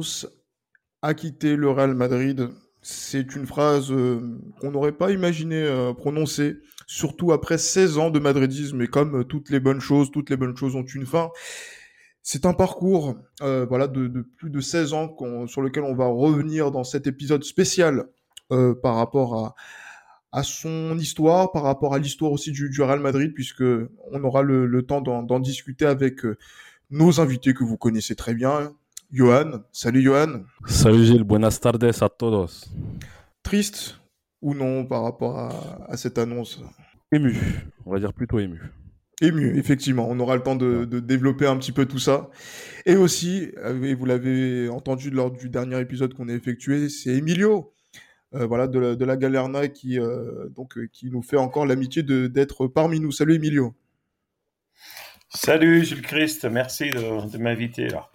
Ramos a quitté le Real Madrid. C'est une phrase euh, qu'on n'aurait pas imaginé euh, prononcer, surtout après 16 ans de madridisme. Et comme toutes les bonnes choses, toutes les bonnes choses ont une fin. C'est un parcours euh, voilà, de, plus de 16 ans sur lequel on va revenir dans cet épisode spécial par rapport à, son histoire, par rapport à l'histoire aussi du, Real Madrid, puisque on aura le temps d'en discuter avec nos invités que vous connaissez très bien. Johan, salut Johan. Salut Gilles, buenas tardes a todos. Triste ou non par rapport à, cette annonce? Ému, on va dire plutôt ému. Ému, effectivement. On aura le temps de, développer un petit peu tout ça. Et aussi, euh, et vous l'avez entendu lors du dernier épisode qu'on a effectué, c'est Emilio, euh, voilà, de la, de Galerna qui, euh, donc, qui nous fait encore l'amitié d'être parmi nous. Salut Emilio. Salut Jules Christ, merci de, m'inviter là.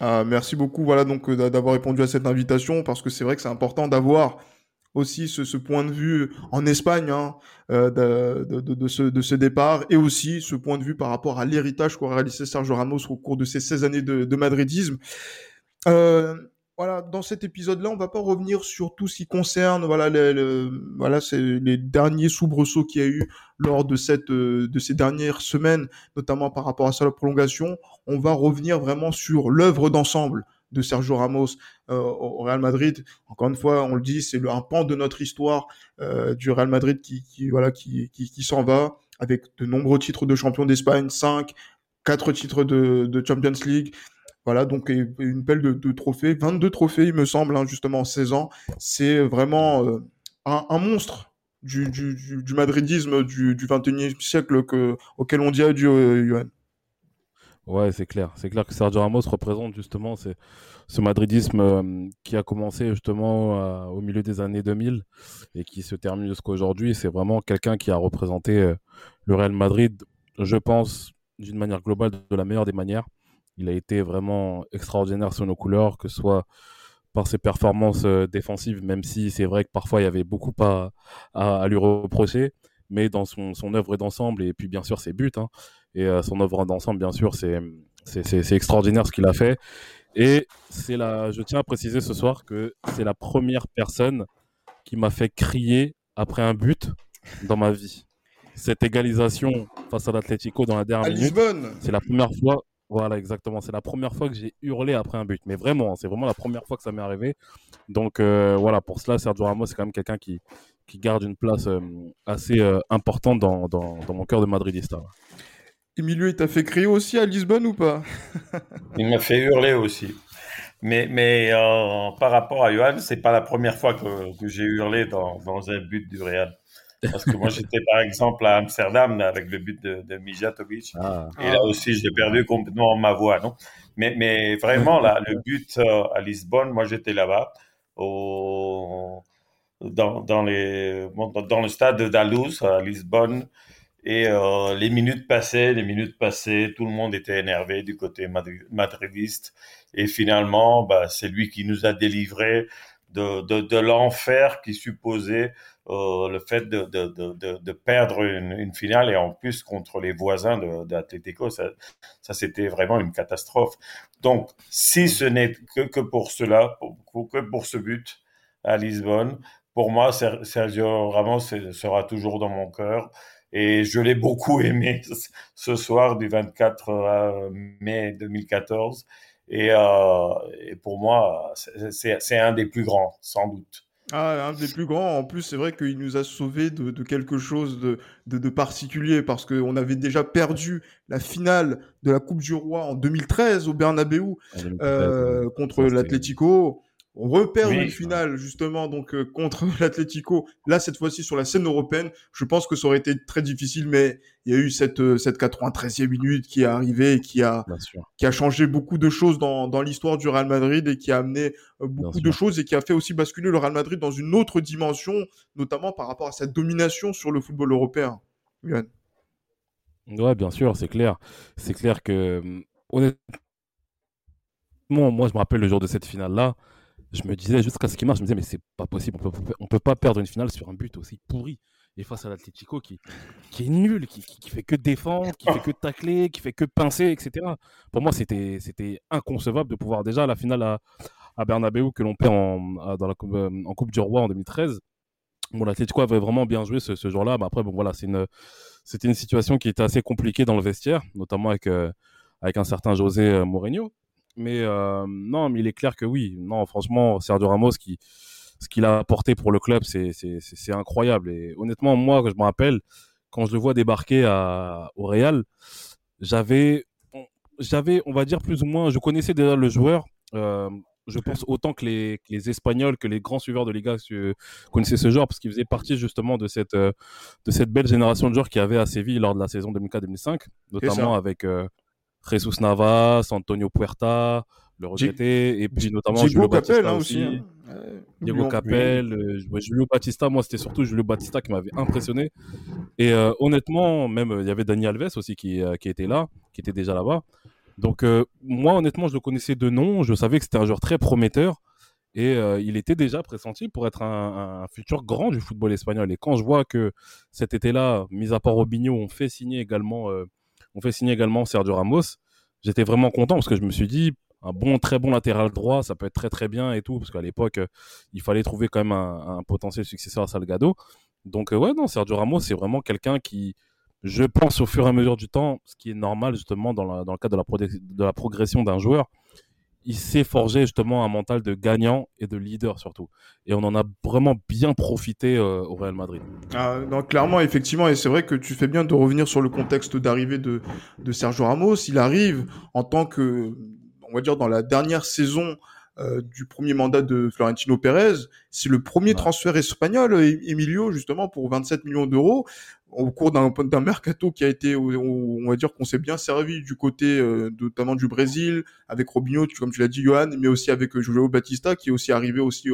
Ah, merci beaucoup voilà, donc euh, d'avoir répondu à cette invitation parce que c'est vrai que c'est important d'avoir aussi ce, point de vue en Espagne hein, euh, de, ce, départ et aussi ce point de vue par rapport à l'héritage qu'a réalisé Sergio Ramos au cours de ces 16 années de, madridisme. Euh, voilà, dans cet épisode-là, on va pas revenir sur tout ce qui concerne, voilà, c'est les derniers soubresauts qu'il y a eu lors de cette, euh, de ces dernières semaines, notamment par rapport à sa prolongation. On va revenir vraiment sur l'œuvre d'ensemble de Sergio Ramos euh, au Real Madrid. Encore une fois, on le dit, c'est un pan de notre histoire euh, du Real Madrid qui, qui voilà, qui, qui, qui s'en va avec de nombreux titres de champion d'Espagne, 5, quatre titres de, de Champions League, voilà, donc une pelle de, trophées, 22 trophées, il me semble, hein, justement, en 16 ans. C'est vraiment euh, un, monstre du, madridisme du, du 21e siècle que, auquel on dit adieu, euh. Ouais, c'est clair. C'est clair que Sergio Ramos représente justement ce madridisme euh, qui a commencé justement au milieu des années 2000 et qui se termine jusqu'à aujourd'hui. C'est vraiment quelqu'un qui a représenté le Real Madrid, je pense, d'une manière globale, de la meilleure des manières. Il a été vraiment extraordinaire sur nos couleurs, que ce soit par ses performances euh, défensives, même si c'est vrai que parfois il y avait beaucoup à, à, lui reprocher, mais dans son, son œuvre d'ensemble, et puis bien sûr ses buts, hein, et euh, son œuvre d'ensemble, bien sûr, c'est, c'est, extraordinaire ce qu'il a fait. Et c'est la, je tiens à préciser ce soir que c'est la première personne qui m'a fait crier après un but dans ma vie. Cette égalisation face à l'Atlético dans la dernière minute, c'est la première fois voilà, exactement. C'est la première fois que j'ai hurlé après un but. Mais vraiment, hein, c'est vraiment la première fois que ça m'est arrivé. Donc euh, voilà, pour cela, Sergio Ramos, c'est quand même quelqu'un qui, qui garde une place euh, assez euh, importante dans, dans, dans, mon cœur de madridista. Emilio, il t'a fait crier aussi à Lisbonne ou pas? Il m'a fait hurler aussi. Mais, mais par rapport à Johan, c'est pas la première fois que, que j'ai hurlé dans, dans un but du Real. Parce que moi, j'étais par exemple à Amsterdam avec le but de, de Mijatovic. Ah. Et là aussi, j'ai perdu complètement ma voix. Non? Mais, mais vraiment, là, le but euh, à Lisbonne, moi, j'étais là-bas, au, dans, dans, les, dans le stade de à Lisbonne. Et euh, les minutes passaient, les minutes passaient, tout le monde était énervé du côté madridiste. Et finalement, bah, c'est lui qui nous a délivré de, de, de l'enfer qui supposait euh, le fait de, de, de, de perdre une, une, finale et en plus contre les voisins d'Atletico, ça, ça c'était vraiment une catastrophe. Donc, si ce n'est que, que pour cela, pour, que pour ce but à Lisbonne, pour moi, Sergio Ramos sera toujours dans mon cœur. Et je l'ai beaucoup aimé ce soir du 24 mai 2014. Et, et pour moi, c'est un des plus grands, sans doute. Ah, un des plus grands. En plus, c'est vrai qu'il nous a sauvé de, de quelque chose de, de, de particulier parce qu'on avait déjà perdu la finale de la Coupe du Roi en 2013 au Bernabeu euh, contre l'Atlético. On repère une finale justement donc euh, contre l'Atlético. Là cette fois-ci sur la scène européenne, je pense que ça aurait été très difficile, mais il y a eu cette euh, cette 93e minute qui est arrivée et qui a qui a changé beaucoup de choses dans dans l'histoire du Real Madrid et qui a amené euh, beaucoup de choses et qui a fait aussi basculer le Real Madrid dans une autre dimension, notamment par rapport à cette domination sur le football européen. Yann. Ouais, bien sûr, c'est clair. C'est clair que honnêtement, moi je me rappelle le jour de cette finale là je me disais jusqu'à ce qu'il marche, je me disais mais c'est pas possible, on peut, peut pas perdre une finale sur un but aussi pourri. Et face à l'Atletico qui, qui est nul, qui, qui, fait que défendre, qui fait que tacler, qui fait que pincer, etc. Pour moi, c'était inconcevable de pouvoir déjà la finale à, à Bernabeu que l'on perd en, dans la, euh, Coupe du Roi en 2013. Bon, l'Atletico avait vraiment bien joué ce, ce jour-là. Mais après, bon, voilà, c'était une situation qui était assez compliquée dans le vestiaire, notamment avec, euh, avec un certain José euh, Mourinho. Mais euh, non, mais il est clair que oui. Non, franchement, Sergio Ramos, qui, ce qu'il a apporté pour le club, c'est incroyable. Et honnêtement, moi, je me rappelle, quand je le vois débarquer à, au Real, j'avais, j'avais, on va dire plus ou moins, je connaissais déjà le joueur. Euh, je pense autant que les, que les, Espagnols, que les grands suiveurs de Liga connaissaient ce joueur parce qu'il faisait partie justement de cette, euh, de cette belle génération de joueurs qui avait à Séville lors de la saison 2004-2005, notamment avec euh, Jesus Navas, Antonio Puerta, le regretté, et puis notamment Diego Julio Capel, hein, aussi. Hein. Diego Capel, euh, Julio Batista, moi c'était surtout Julio Batista qui m'avait impressionné. Et euh, honnêtement, même il y avait Dani Alves aussi qui, euh, qui était là, qui était déjà là-bas. Donc moi honnêtement, je le connaissais de nom, je savais que c'était un joueur très prometteur. Et il était déjà pressenti pour être un, un, futur grand du football espagnol. Et quand je vois que cet été-là, mis à part Robinho, on fait signer également on fait signer également Sergio Ramos. J'étais vraiment content parce que je me suis dit, un bon, très bon latéral droit, ça peut être très très bien et tout, parce qu'à l'époque, il fallait trouver quand même un, potentiel successeur à Salgado. Donc euh, ouais, non, Sergio Ramos, c'est vraiment quelqu'un qui, je pense au fur et à mesure du temps, ce qui est normal justement dans, le cadre de la progression d'un joueur, il s'est forgé justement un mental de gagnant et de leader surtout. Et on en a vraiment bien profité euh, au Real Madrid. Ah, clairement, effectivement, et c'est vrai que tu fais bien de revenir sur le contexte d'arrivée de, de Sergio Ramos. Il arrive en tant que, on va dire, dans la dernière saison euh, du premier mandat de Florentino Pérez. C'est le premier transfert espagnol, Emilio, justement, pour 27 millions d'euros au cours d'un mercato qui a été, on va dire qu'on s'est bien servi du côté euh, notamment du Brésil, avec Robinho, comme tu l'as dit, Johan, mais aussi avec euh, Julio Batista, qui est aussi arrivé aussi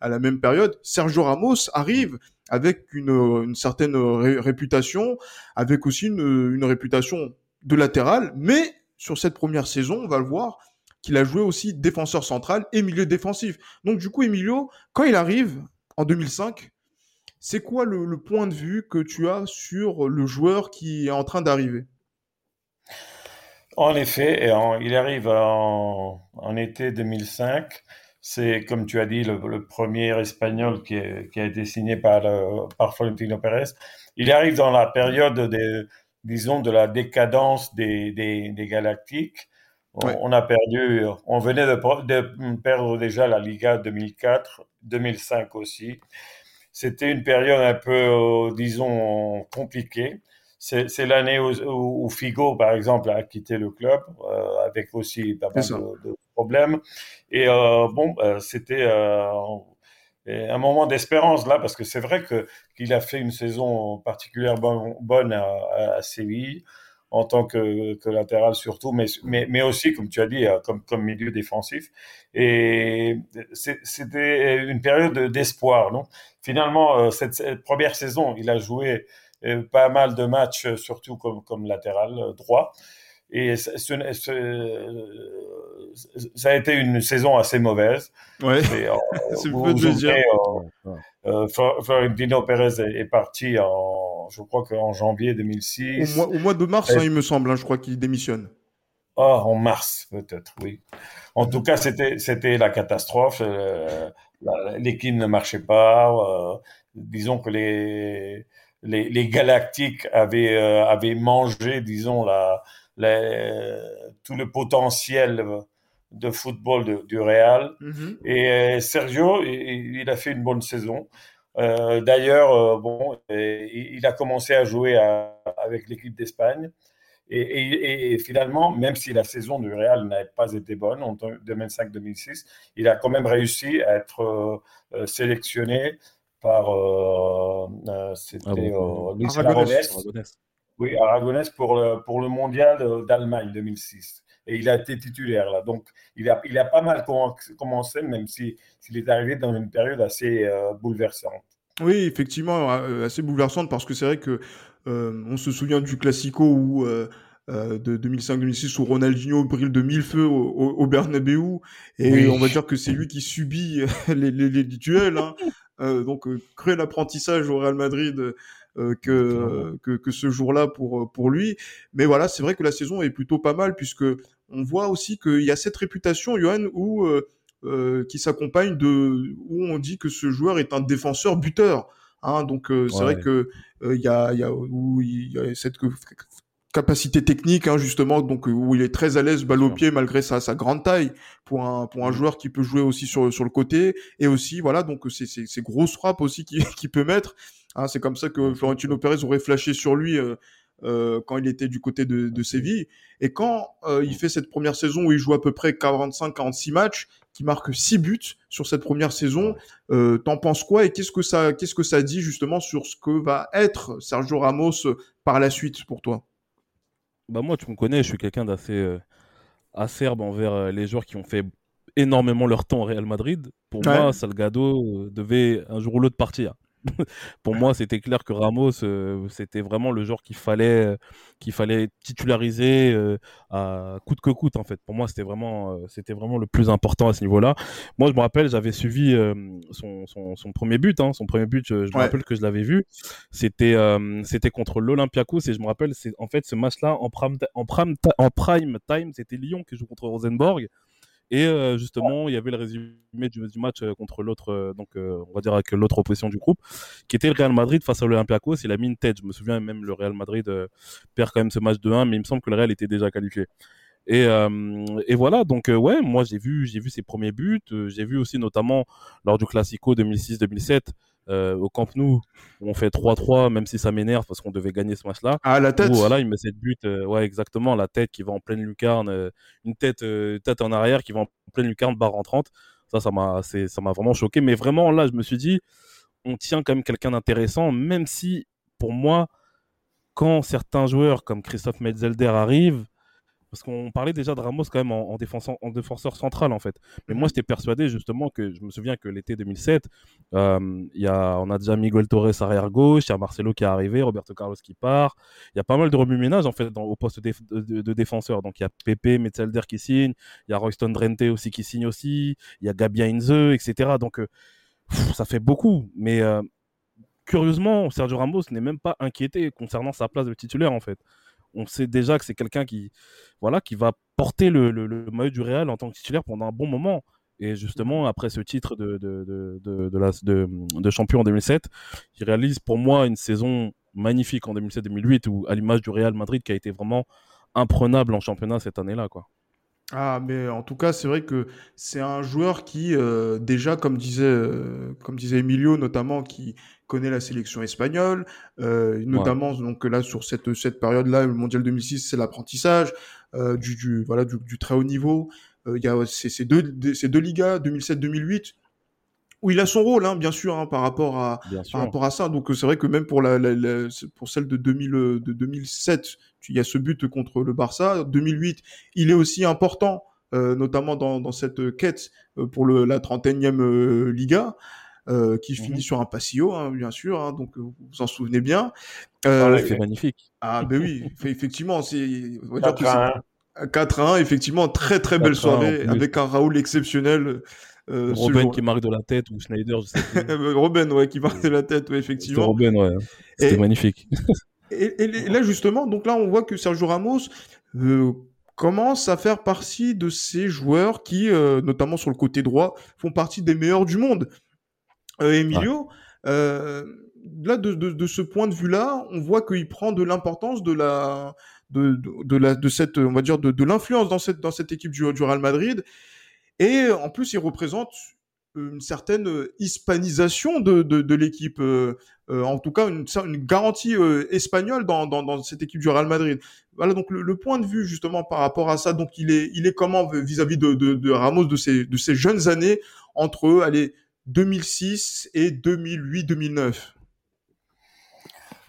à la même période. Sergio Ramos arrive avec une, une certaine réputation, avec aussi une, une réputation de latéral, mais sur cette première saison, on va le voir, qu'il a joué aussi défenseur central et milieu défensif. Donc du coup, Emilio, quand il arrive en 2005, c'est quoi le, point de vue que tu as sur le joueur qui est en train d'arriver? En effet, il arrive en, été 2005. C'est, comme tu as dit, le, premier espagnol qui, a été signé par, par Florentino Pérez. Il arrive dans la période, des, disons, de la décadence des, des Galactiques. On, a perdu, on venait de, perdre déjà la Liga 2004, 2005 aussi. C'était une période un peu, euh, disons, compliquée. C'est l'année où, Figo, par exemple, a quitté le club, euh, avec aussi pas mal de, problèmes. Et euh, bon, c'était un moment d'espérance là, parce que c'est vrai que qu'il a fait une saison particulièrement bonne à, à Séville en tant que, que latéral surtout, mais, mais, mais, aussi, comme tu as dit, euh, comme, comme milieu défensif. Et c'était une période d'espoir. non? Finalement, euh, cette, première saison, il a joué euh, pas mal de matchs, surtout comme, comme latéral droit. Et ça a été une saison assez mauvaise. Ouais, c'est peu de dire. Florentino Pérez est parti en je crois qu'en janvier 2006. Au mois, de mars, hein, il me semble, hein, je crois qu'il démissionne. Oh, en mars, peut-être, oui. En tout cas, c'était, c'était la catastrophe. Euh, l'équipe ne marchait pas. Euh, disons que les, les, Galactiques avaient, euh, avaient mangé, disons, la, tout le potentiel de football du Real. Mhm. Et Sergio, il, a fait une bonne saison. D'ailleurs, bon, il, a commencé à jouer avec l'équipe d'Espagne. Et, finalement, même si la saison du Real n'avait pas été bonne en 2005-2006, il a quand même réussi à être sélectionné par euh, euh, c'était euh, Luis Aragonès. Oui, Aragonès pour le, pour le mondial d'Allemagne 2006. Et il a été titulaire là. Donc, il a, il a pas mal commencé, même s'il si, est arrivé dans une période assez bouleversante. Oui, effectivement, assez bouleversante parce que c'est vrai que on se souvient du Classico où de 2005-2006 où Ronaldinho brille de mille feux au, au, Bernabeu et on va dire que c'est lui qui subit les, les, les duels. Hein. Euh, donc euh, créer l'apprentissage au Real Madrid euh, que, que, que ce jour-là pour pour lui. Mais voilà, c'est vrai que la saison est plutôt pas mal puisque on voit aussi qu'il y a cette réputation, Johan, où euh, qui s'accompagne de où on dit que ce joueur est un défenseur buteur. Hein, donc c'est vrai que il y a, y a où y a cette capacité technique hein, justement donc où il est très à l'aise balle au pied malgré sa, sa grande taille pour un pour un mmh. joueur qui peut jouer aussi sur sur le côté et aussi voilà donc c'est c'est, c'est grosses frappes aussi qui qui peut mettre hein, c'est comme ça que Florentino Pérez aurait flashé sur lui euh, euh, quand il était du côté de, de Séville. Et quand euh, il fait cette première saison où il joue à peu près 45 46 matchs qui marque 6 buts sur cette première saison euh, t'en penses quoi et qu'est-ce que ça qu'est-ce que ça dit justement sur ce que va être Sergio Ramos par la suite pour toi? Bah moi, tu me connais, je suis quelqu'un d'assez acerbe envers les joueurs qui ont fait énormément leur temps au Real Madrid. Pour moi, Salgado devait un jour ou l'autre partir. pour moi, c'était clair que Ramos, euh, c'était vraiment le joueur qu'il fallait, euh, qu'il fallait titulariser euh, à coûte que coûte en fait. Pour moi, c'était vraiment, c'était vraiment le plus important à ce niveau-là. Moi, je me rappelle, j'avais suivi son, son, son, premier but. Hein, son premier but, je, me rappelle que je l'avais vu. C'était, c'était contre l'Olympiakos et je me rappelle, c'est en fait ce match-là en prime, en prime, en prime time, c'était Lyon qui joue contre Rosenborg. Et euh, justement, il y avait le résumé du, match euh, contre l'autre, euh, donc on va dire avec l'autre opposition du groupe, qui était le Real Madrid face à l'Olympiakos. Il a mis une tête. Je me souviens même le Real Madrid perd quand même ce match de 1, mais il me semble que le Real était déjà qualifié. Et, et voilà, donc ouais, moi j'ai vu, j'ai vu ses premiers buts. j'ai vu aussi notamment lors du Classico 2006-2007 euh, au Camp Nou, on fait 3-3, même si ça m'énerve parce qu'on devait gagner ce match-là. Ah, la tête Voilà, il met cette but, euh, ouais, exactement, la tête qui va en pleine lucarne, euh, une tête, tête en arrière qui va en pleine lucarne, barre en 30. Ça, ça m'a, ça m'a vraiment choqué. Mais vraiment, là, je me suis dit, on tient quand même quelqu'un d'intéressant, même si, pour moi, quand certains joueurs comme Christophe Metzelder arrivent, parce qu'on parlait déjà de Ramos quand même en, défenseur, en défenseur central en fait. Mais moi mhm. j'étais persuadé justement que je me souviens que l'été 2007, euh, y a, on a déjà Miguel Torres arrière gauche, il y a Marcelo qui est arrivé, Roberto Carlos qui part. Il y a pas mal de remue-ménage en fait dans, au poste de, défenseur. Donc il y a Pepe Metzelder qui signe, il y a Royston Drenthe aussi qui signe aussi, il y a Gabi Inze, etc. Donc euh, ça fait beaucoup. Mais euh, curieusement, Sergio Ramos n'est même pas inquiété concernant sa place de titulaire en fait on sait déjà que c'est quelqu'un qui, voilà, qui va porter le, le, maillot du Real en tant que titulaire pendant un bon moment. Et justement, après ce titre de, de, de, de, la, de, champion en 2007, il réalise pour moi une saison magnifique en 2007-2008, où à l'image du Real Madrid qui a été vraiment imprenable en championnat cette année-là. quoi. Ah, mais en tout cas, c'est vrai que c'est un joueur qui, euh, déjà, comme disait, euh, comme disait Emilio, notamment, qui connaît la sélection espagnole, euh, notamment donc là sur cette cette période-là, le mondial 2006, c'est l'apprentissage du, du, voilà du, du, très haut niveau. Il y a ces, ces deux ces deux ligas 2007-2008 où il a son rôle, hein, bien sûr, hein, par rapport à par rapport à ça. Donc c'est vrai que même pour la, la, pour celle de 2000 de 2007, il y a ce but contre le Barça. 2008, il est aussi important, euh, notamment dans, dans cette quête pour le, la 31e Liga. Euh, qui mmh finit sur un passillo, hein, bien sûr, hein, donc vous vous en souvenez bien. Euh, c'est magnifique. Ah ben oui, effectivement, c'est 4 1, effectivement, très très belle soirée avec un Raoul exceptionnel. Euh, Robin qui marque de la tête ou Schneider, je sais plus. Robin, ouais, qui marque de la tête, ouais, effectivement. Robin, ouais. C'était magnifique. et, et, là, justement, donc là, on voit que Sergio Ramos euh, commence à faire partie de ces joueurs qui, euh, notamment sur le côté droit, font partie des meilleurs du monde. Euh, Emilio, euh, là, de, de, de, ce point de vue-là, on voit qu'il prend de l'importance de la, de, de, la, de cette, on va dire, de, de l'influence dans cette, dans cette équipe du, du Real Madrid. Et en plus, il représente une certaine hispanisation de, de, l'équipe, euh, euh, en tout cas une, garantie euh, espagnole dans, dans, cette équipe du Real Madrid. Voilà donc le, point de vue justement par rapport à ça. Donc il est il est comment vis-à-vis de, Ramos de ces de ces jeunes années entre allez 2006 et 2008-2009.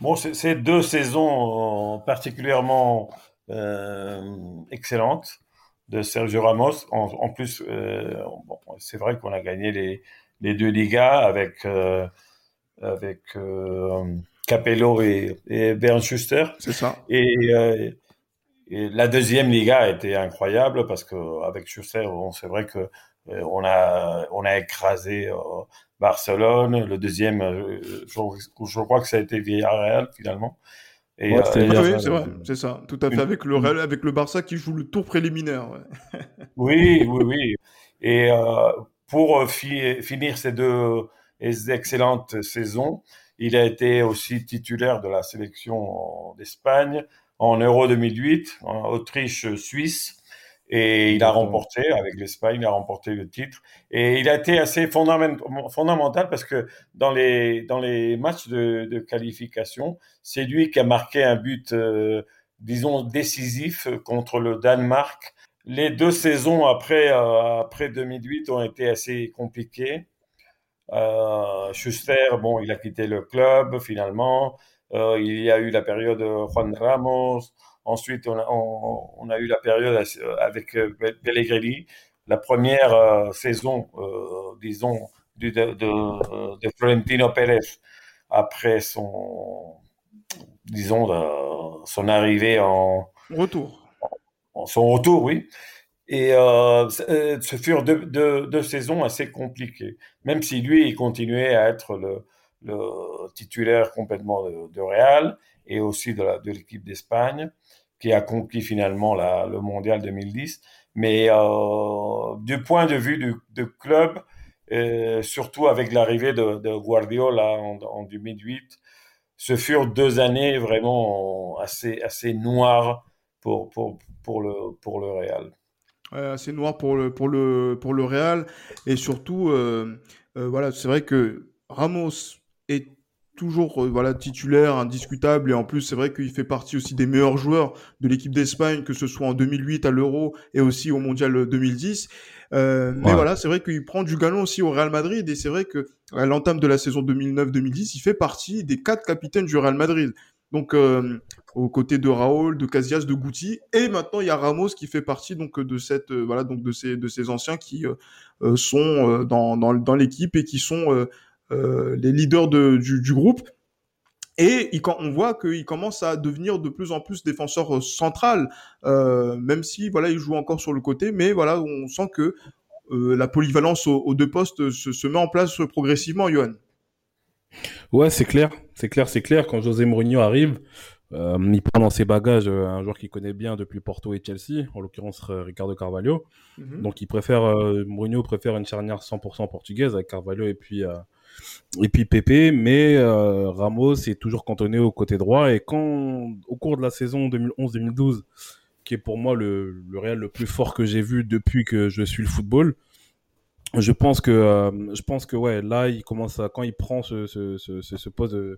Bon, c'est deux saisons particulièrement euh, excellentes de Sergio Ramos. En, plus, euh, bon, c'est vrai qu'on a gagné les, les deux Ligas avec, euh, avec euh, Capello et, et Bernd Schuster. C'est ça. Et, et, la deuxième Liga a été incroyable parce qu'avec Schuster, bon, c'est vrai que on a, on a écrasé Barcelone. Le deuxième, je, je, crois que ça a été Villarreal finalement. Et, ouais, euh, c'est vrai, c'est ça, tout à fait, avec le Real, avec le Barça qui joue le tour préliminaire. Ouais. oui, oui, oui. Et euh, pour euh, fi finir ces deux excellentes saisons, il a été aussi titulaire de la sélection d'Espagne en Euro 2008, en Autriche-Suisse. Et il a remporté, avec l'Espagne, il a remporté le titre. Et il a été assez fondamental parce que dans les, dans les matchs de, de qualification, c'est lui qui a marqué un but, euh, disons, décisif contre le Danemark. Les deux saisons après, euh, après 2008 ont été assez compliquées. Euh, Schuster, bon, il a quitté le club finalement. Il y a eu la période Juan Ramos. Ensuite, on a, on, a eu la période avec euh, Pellegrini, la première euh, saison, euh, disons, de, de, de, Florentino Pérez après son, disons, son arrivée en retour. En, son retour, oui. Et euh, ce furent deux, deux, deux, saisons assez compliquées, même si lui, il continuait à être le, le titulaire complètement de, de Real et aussi de l'équipe d'Espagne qui a conquis finalement le mondial 2010. Mais euh, du point de vue du, club, euh, surtout avec l'arrivée de, Guardiola en, en, 2008, ce furent deux années vraiment assez, assez noires pour, pour, pour, le, pour le Real. Assez noir pour le, pour, le, pour le Real. Et surtout, euh voilà, c'est vrai que Ramos est toujours euh, voilà titulaire indiscutable. Et en plus c'est vrai qu'il fait partie aussi des meilleurs joueurs de l'équipe d'Espagne que ce soit en 2008 à l'Euro et aussi au Mondial 2010 euh, mais voilà c'est vrai qu'il prend du galon aussi au Real Madrid. Et c'est vrai que à l'entame de la saison 2009-2010 il fait partie des quatre capitaines du Real Madrid. Donc euh, aux côtés de Raúl, de Casillas, de Guti. Et maintenant il y a Ramos qui fait partie donc de cette euh, voilà donc de ces de ces anciens qui euh, sont dans dans, dans l'équipe et qui sont euh, les leaders de, du, du, groupe. Et il, on voit qu'il commence à devenir de plus en plus défenseur euh, central, euh, même si voilà il joue encore sur le côté, mais voilà on sent que euh, la polyvalence aux, aux deux postes se, se, met en place progressivement, Johan. Ouais, c'est clair, c'est clair, c'est clair. Quand José Mourinho arrive, euh, il prend dans ses bagages un joueur qu'il connaît bien depuis Porto et Chelsea, en l'occurrence Ricardo Carvalho. Mm -hmm. Donc il préfère, Mourinho préfère une charnière 100% portugaise avec Carvalho et puis et puis Pépé, mais euh, Ramos est toujours cantonné au côté droit. Et quand, au cours de la saison 2011-2012, qui est pour moi le, le Real le plus fort que j'ai vu depuis que je suis le football, je pense que, euh, je pense que ouais, là, il commence à, quand il prend ce, ce, ce, poste de,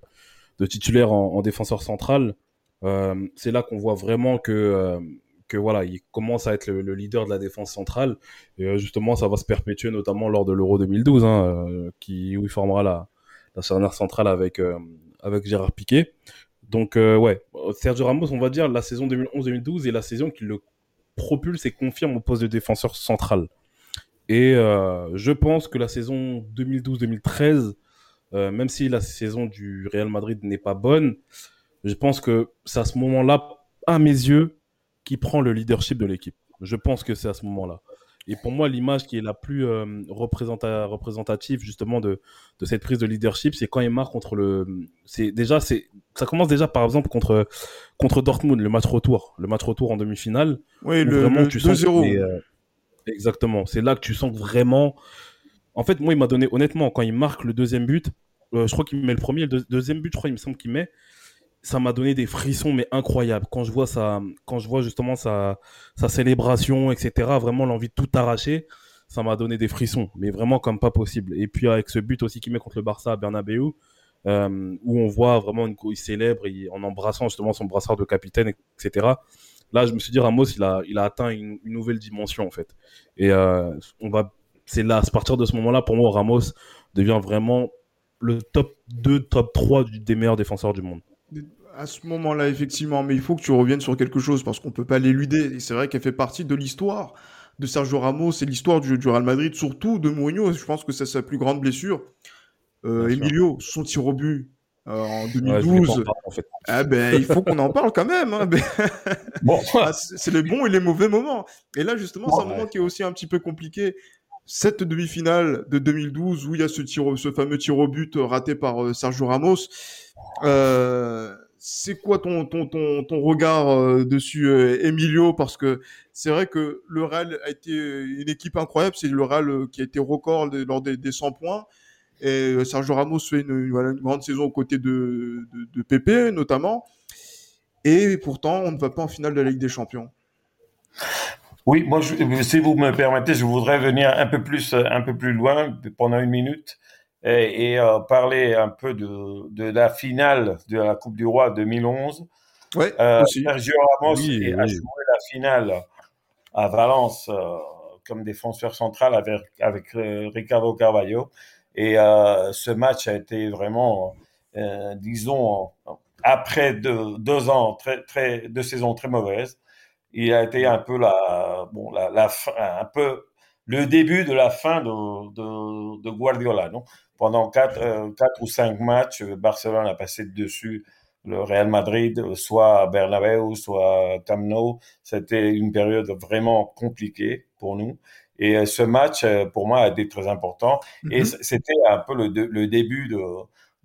titulaire en, en défenseur central, euh, c'est là qu'on voit vraiment que que voilà, il commence à être le, le, leader de la défense centrale. Et euh, justement, ça va se perpétuer notamment lors de l'Euro 2012, hein, euh, qui, où il formera la, la charnière centrale avec, euh, avec Gérard Piquet. Donc, ouais, Sergio Ramos, on va dire, la saison 2011-2012 est la saison qui le propulse et confirme au poste de défenseur central. Et je pense que la saison 2012-2013, même si la saison du Real Madrid n'est pas bonne, je pense que c'est à ce moment-là, à mes yeux, qui prend le leadership de l'équipe. Je pense que c'est à ce moment-là. Et pour moi, l'image qui est la plus euh, représenta représentative justement de, de cette prise de leadership, c'est quand il marque contre le. C'est déjà, c'est ça commence déjà par exemple contre contre Dortmund, le match retour, le match retour en demi-finale. Oui, le, vraiment, le tu 2-0. Euh, exactement. C'est là que tu sens vraiment. En fait, moi, il m'a donné honnêtement quand il marque le deuxième but. Euh, je crois qu'il met le premier, le deuxième but, je crois, il me semble qu'il met ça m'a donné des frissons, mais incroyables. Quand je vois ça, quand je vois justement sa, célébration, etc., vraiment l'envie de tout arracher, ça m'a donné des frissons, mais vraiment comme pas possible. Et puis avec ce but aussi qu'il met contre le Barça à Bernabeu, euh, où on voit vraiment une il célèbre en embrassant justement son brassard de capitaine, etc. Là, je me suis dit Ramos, il a, atteint une, nouvelle dimension en fait. Et euh, on va, c'est là, à partir de ce moment-là, pour moi, Ramos devient vraiment le top 2, top 3 des meilleurs défenseurs du monde. À ce moment-là, effectivement, mais il faut que tu reviennes sur quelque chose parce qu'on peut pas l'éluder. Et c'est vrai qu'elle fait partie de l'histoire de Sergio Ramos et l'histoire du, du, Real Madrid, surtout de Mourinho. Je pense que c'est sa plus grande blessure. Euh, Emilio, son tir au but euh, en 2012. ah ben, il faut qu'on en parle quand même. Hein, bon. Ah, c'est les bons et les mauvais moments. Et là, justement, c'est un moment qui est aussi un petit peu compliqué. Cette demi-finale de 2012 où il y a ce, tir, ce fameux tir au but raté par euh, Sergio Ramos. Euh, c'est quoi ton, ton, ton, ton regard euh, dessus, Emilio? Parce que c'est vrai que le Real a été une équipe incroyable. C'est le Real qui a été record lors des, des 100 points. Et Sergio Ramos fait une, une grande saison aux côtés de, de, de Pepe, notamment. Et pourtant, on ne va pas en finale de la Ligue des Champions. Oui, moi, si vous me permettez, je voudrais venir un peu plus, un peu plus loin pendant une minute et, et euh, parler un peu de, de, la finale de la Coupe du Roi 2011. Ouais, euh, Sergio Ramos a joué la finale à Valence euh, comme défenseur central avec, avec euh, Ricardo Carvalho. Et ce match a été vraiment, disons, après deux, deux ans, très, très, deux saisons très mauvaises, il a été un peu la, bon, la, la fin, un peu le début de la fin de, de, de Guardiola. Non? Pendant quatre, euh, quatre ou cinq matchs, Barcelone a passé dessus le Real Madrid, soit à Bernabeu, soit à Camp Nou. C'était une période vraiment compliquée pour nous. Et euh, ce match, euh, pour moi, a été très important. Et mm-hmm. c'était un peu le, le début de,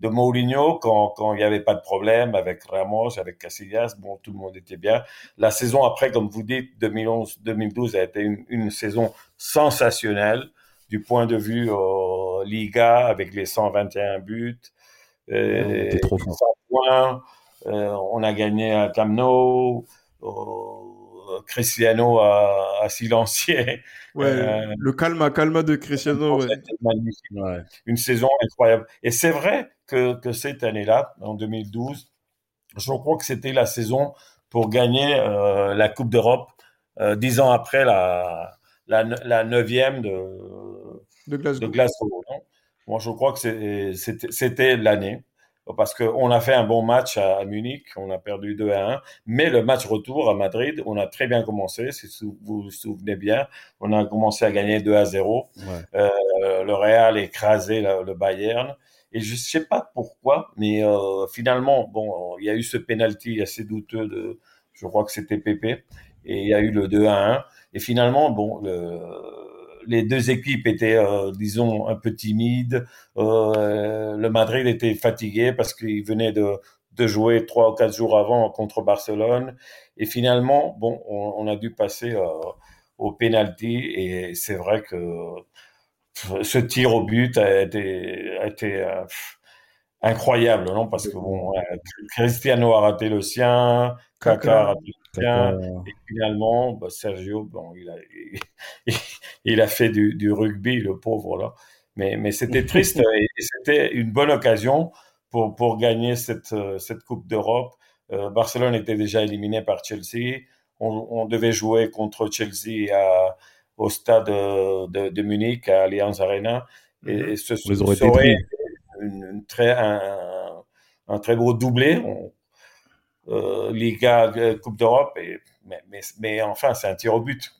de Mourinho quand, quand il n'y avait pas de problème avec Ramos, avec Casillas, bon, tout le monde était bien. La saison après, comme vous dites, 2011-2012 a été une, une, saison sensationnelle du point de vue euh, Liga avec les 121 buts, euh, 100 points. Euh, on a gagné à Camp Nou. Cristiano a, a silencié. Ouais, euh, le calme, calme de Cristiano. Ouais. Magnifique. Ouais. Une saison incroyable. Et c'est vrai que, que cette année-là, en 2012, je crois que c'était la saison pour gagner euh, la Coupe d'Europe euh, dix ans après la, la, la neuvième de, de Glasgow. De Glasgow Moi, je crois que c'était l'année parce qu'on a fait un bon match à, Munich, on a perdu 2 à 1, mais le match retour à Madrid, on a très bien commencé, si vous vous souvenez bien, on a commencé à gagner 2 à 0. Ouais. Euh, le Real écrasé le, le Bayern. Et je sais pas pourquoi, mais euh, finalement, bon, il y a eu ce penalty assez douteux de, je crois que c'était Pépé, et il y a eu le 2 à 1. Et finalement, bon, le, les deux équipes étaient, euh, disons, un peu timides. Euh, le Madrid était fatigué parce qu'il venait de, de jouer trois ou quatre jours avant contre Barcelone. Et finalement, bon, on, on a dû passer euh, au penalty. Et c'est vrai que ce tir au but a été, a été euh, incroyable, non? Parce que bon, Cristiano a raté le sien, Kaka a raté sien, et finalement, bah, Sergio, bon, il a, il, il a fait du, du, rugby, le pauvre là. Mais, mais c'était triste et, c'était une bonne occasion pour, pour gagner cette, cette Coupe d'Europe. Euh, Barcelone était déjà éliminé par Chelsea. On, on, devait jouer contre Chelsea à, au stade de, de Munich, à Allianz Arena. Et, et ce, serait une, une, très, un, un, très beau doublé. On, euh, Liga, euh, Coupe d'Europe, mais, mais, mais, enfin, c'est un tir au but.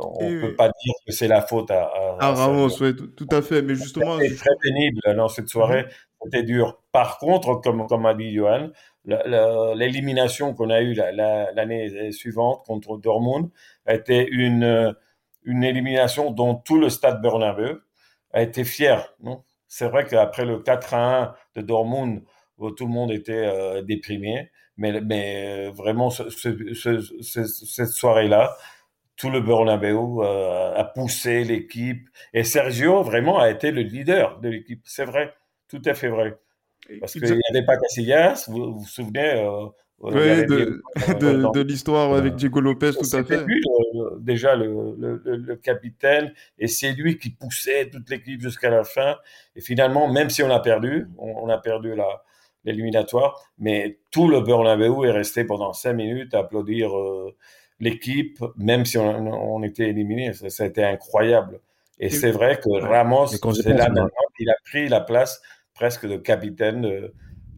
On ne peut pas dire que c'est la faute à, à, à Ramos, oui, tout à fait. Mais justement, c'est très pénible dans cette soirée. Mm-hmm. C'était dur. Par contre, comme, comme a dit Johan, l'élimination qu'on a eue l'année la, suivante contre Dortmund a été une, une élimination dont tout le stade Bernabeu a été fier. C'est vrai qu'après le 4 à 1 de Dortmund, tout le monde était euh, déprimé. Mais, mais vraiment, ce, ce, ce, cette soirée-là, tout le Bernabeu euh, a poussé l'équipe. Et Sergio, vraiment, a été le leader de l'équipe. C'est vrai, tout à fait vrai. Parce qu'il n'y avait pas Casillas, vous vous, souvenez euh, oui, de, de, de l'histoire avec Diego Lopez, tout à fait. Lui, déjà le, le, le, capitaine, et c'est lui qui poussait toute l'équipe jusqu'à la fin. Et finalement, même si on a perdu, on, a perdu la, l'éliminatoire, mais tout le Bernabeu est resté pendant cinq minutes à applaudir euh, l'équipe, même si on, on était éliminé. Ça, ça, a été incroyable. Et c'est vrai que Ramos, c'est là maintenant qu'il a pris la place presque de capitaine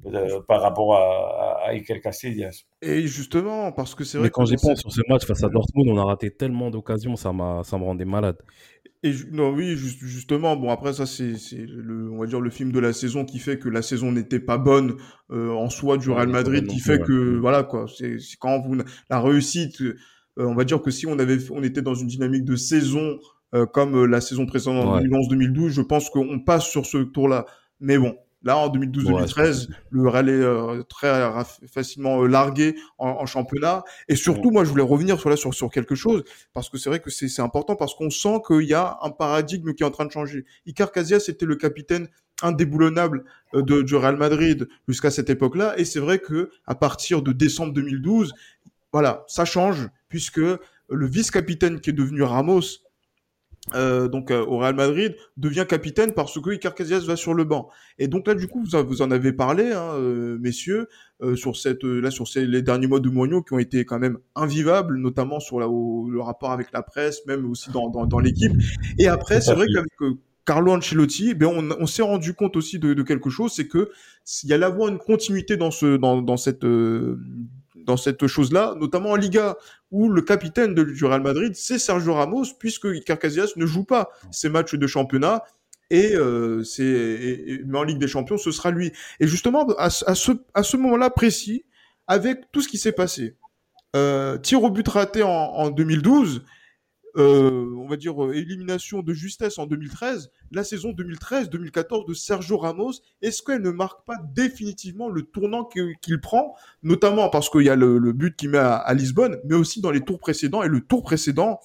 de, par rapport à, à Iker Casillas. Et justement, parce que c'est vrai. Mais quand j'y pense sur ce match face à Dortmund, on a raté tellement d'occasions, ça, ça me rendait malade. Et non, oui, justement, bon après ça c'est le, on va dire le film de la saison qui fait que la saison n'était pas bonne euh, en soi du Real Madrid, qui fait que voilà quoi, c'est quand vous la réussite, euh, on va dire que si on avait, on était dans une dynamique de saison euh, comme la saison précédente en 2011-2012, je pense qu'on passe sur ce tour-là. Mais bon, Là, en 2012-2013, le Real est euh, très facilement euh, largué en, championnat. Et surtout, moi, je voulais revenir sur, là, sur, sur quelque chose, parce que c'est vrai que c'est important, parce qu'on sent qu'il y a un paradigme qui est en train de changer. Icar Casillas était le capitaine indéboulonnable euh, de, du Real Madrid jusqu'à cette époque-là. Et c'est vrai que à partir de décembre 2012, voilà, ça change, puisque le vice-capitaine qui est devenu Ramos euh, donc euh, au Real Madrid devient capitaine parce que Iker Casillas va sur le banc. Et donc là du coup vous, vous en avez parlé hein, euh, messieurs sur cette là sur ces, les derniers mois de Mourinho qui ont été quand même invivables notamment sur la, le rapport avec la presse même aussi dans, dans, dans l'équipe. Et après c'est vrai qu'avec Carlo Ancelotti, ben on, on s'est rendu compte aussi de, de quelque chose, c'est que s'il y allait avoir une continuité dans ce dans, dans cette dans cette chose-là, notamment en Liga, où le capitaine du Real Madrid, c'est Sergio Ramos, puisque Iker ne joue pas ses matchs de championnat. Et, euh, c'est, mais en Ligue des Champions, ce sera lui. Et justement, à, à ce, à ce moment-là précis, avec tout ce qui s'est passé, euh, tir au but raté en 2012, euh, on va dire, euh, élimination de justesse en 2013, la saison 2013-2014 de Sergio Ramos, est-ce qu'elle ne marque pas définitivement le tournant qu'il prend, notamment parce qu'il y a le, but qu'il met à, Lisbonne, mais aussi dans les tours précédents, et le tour précédent,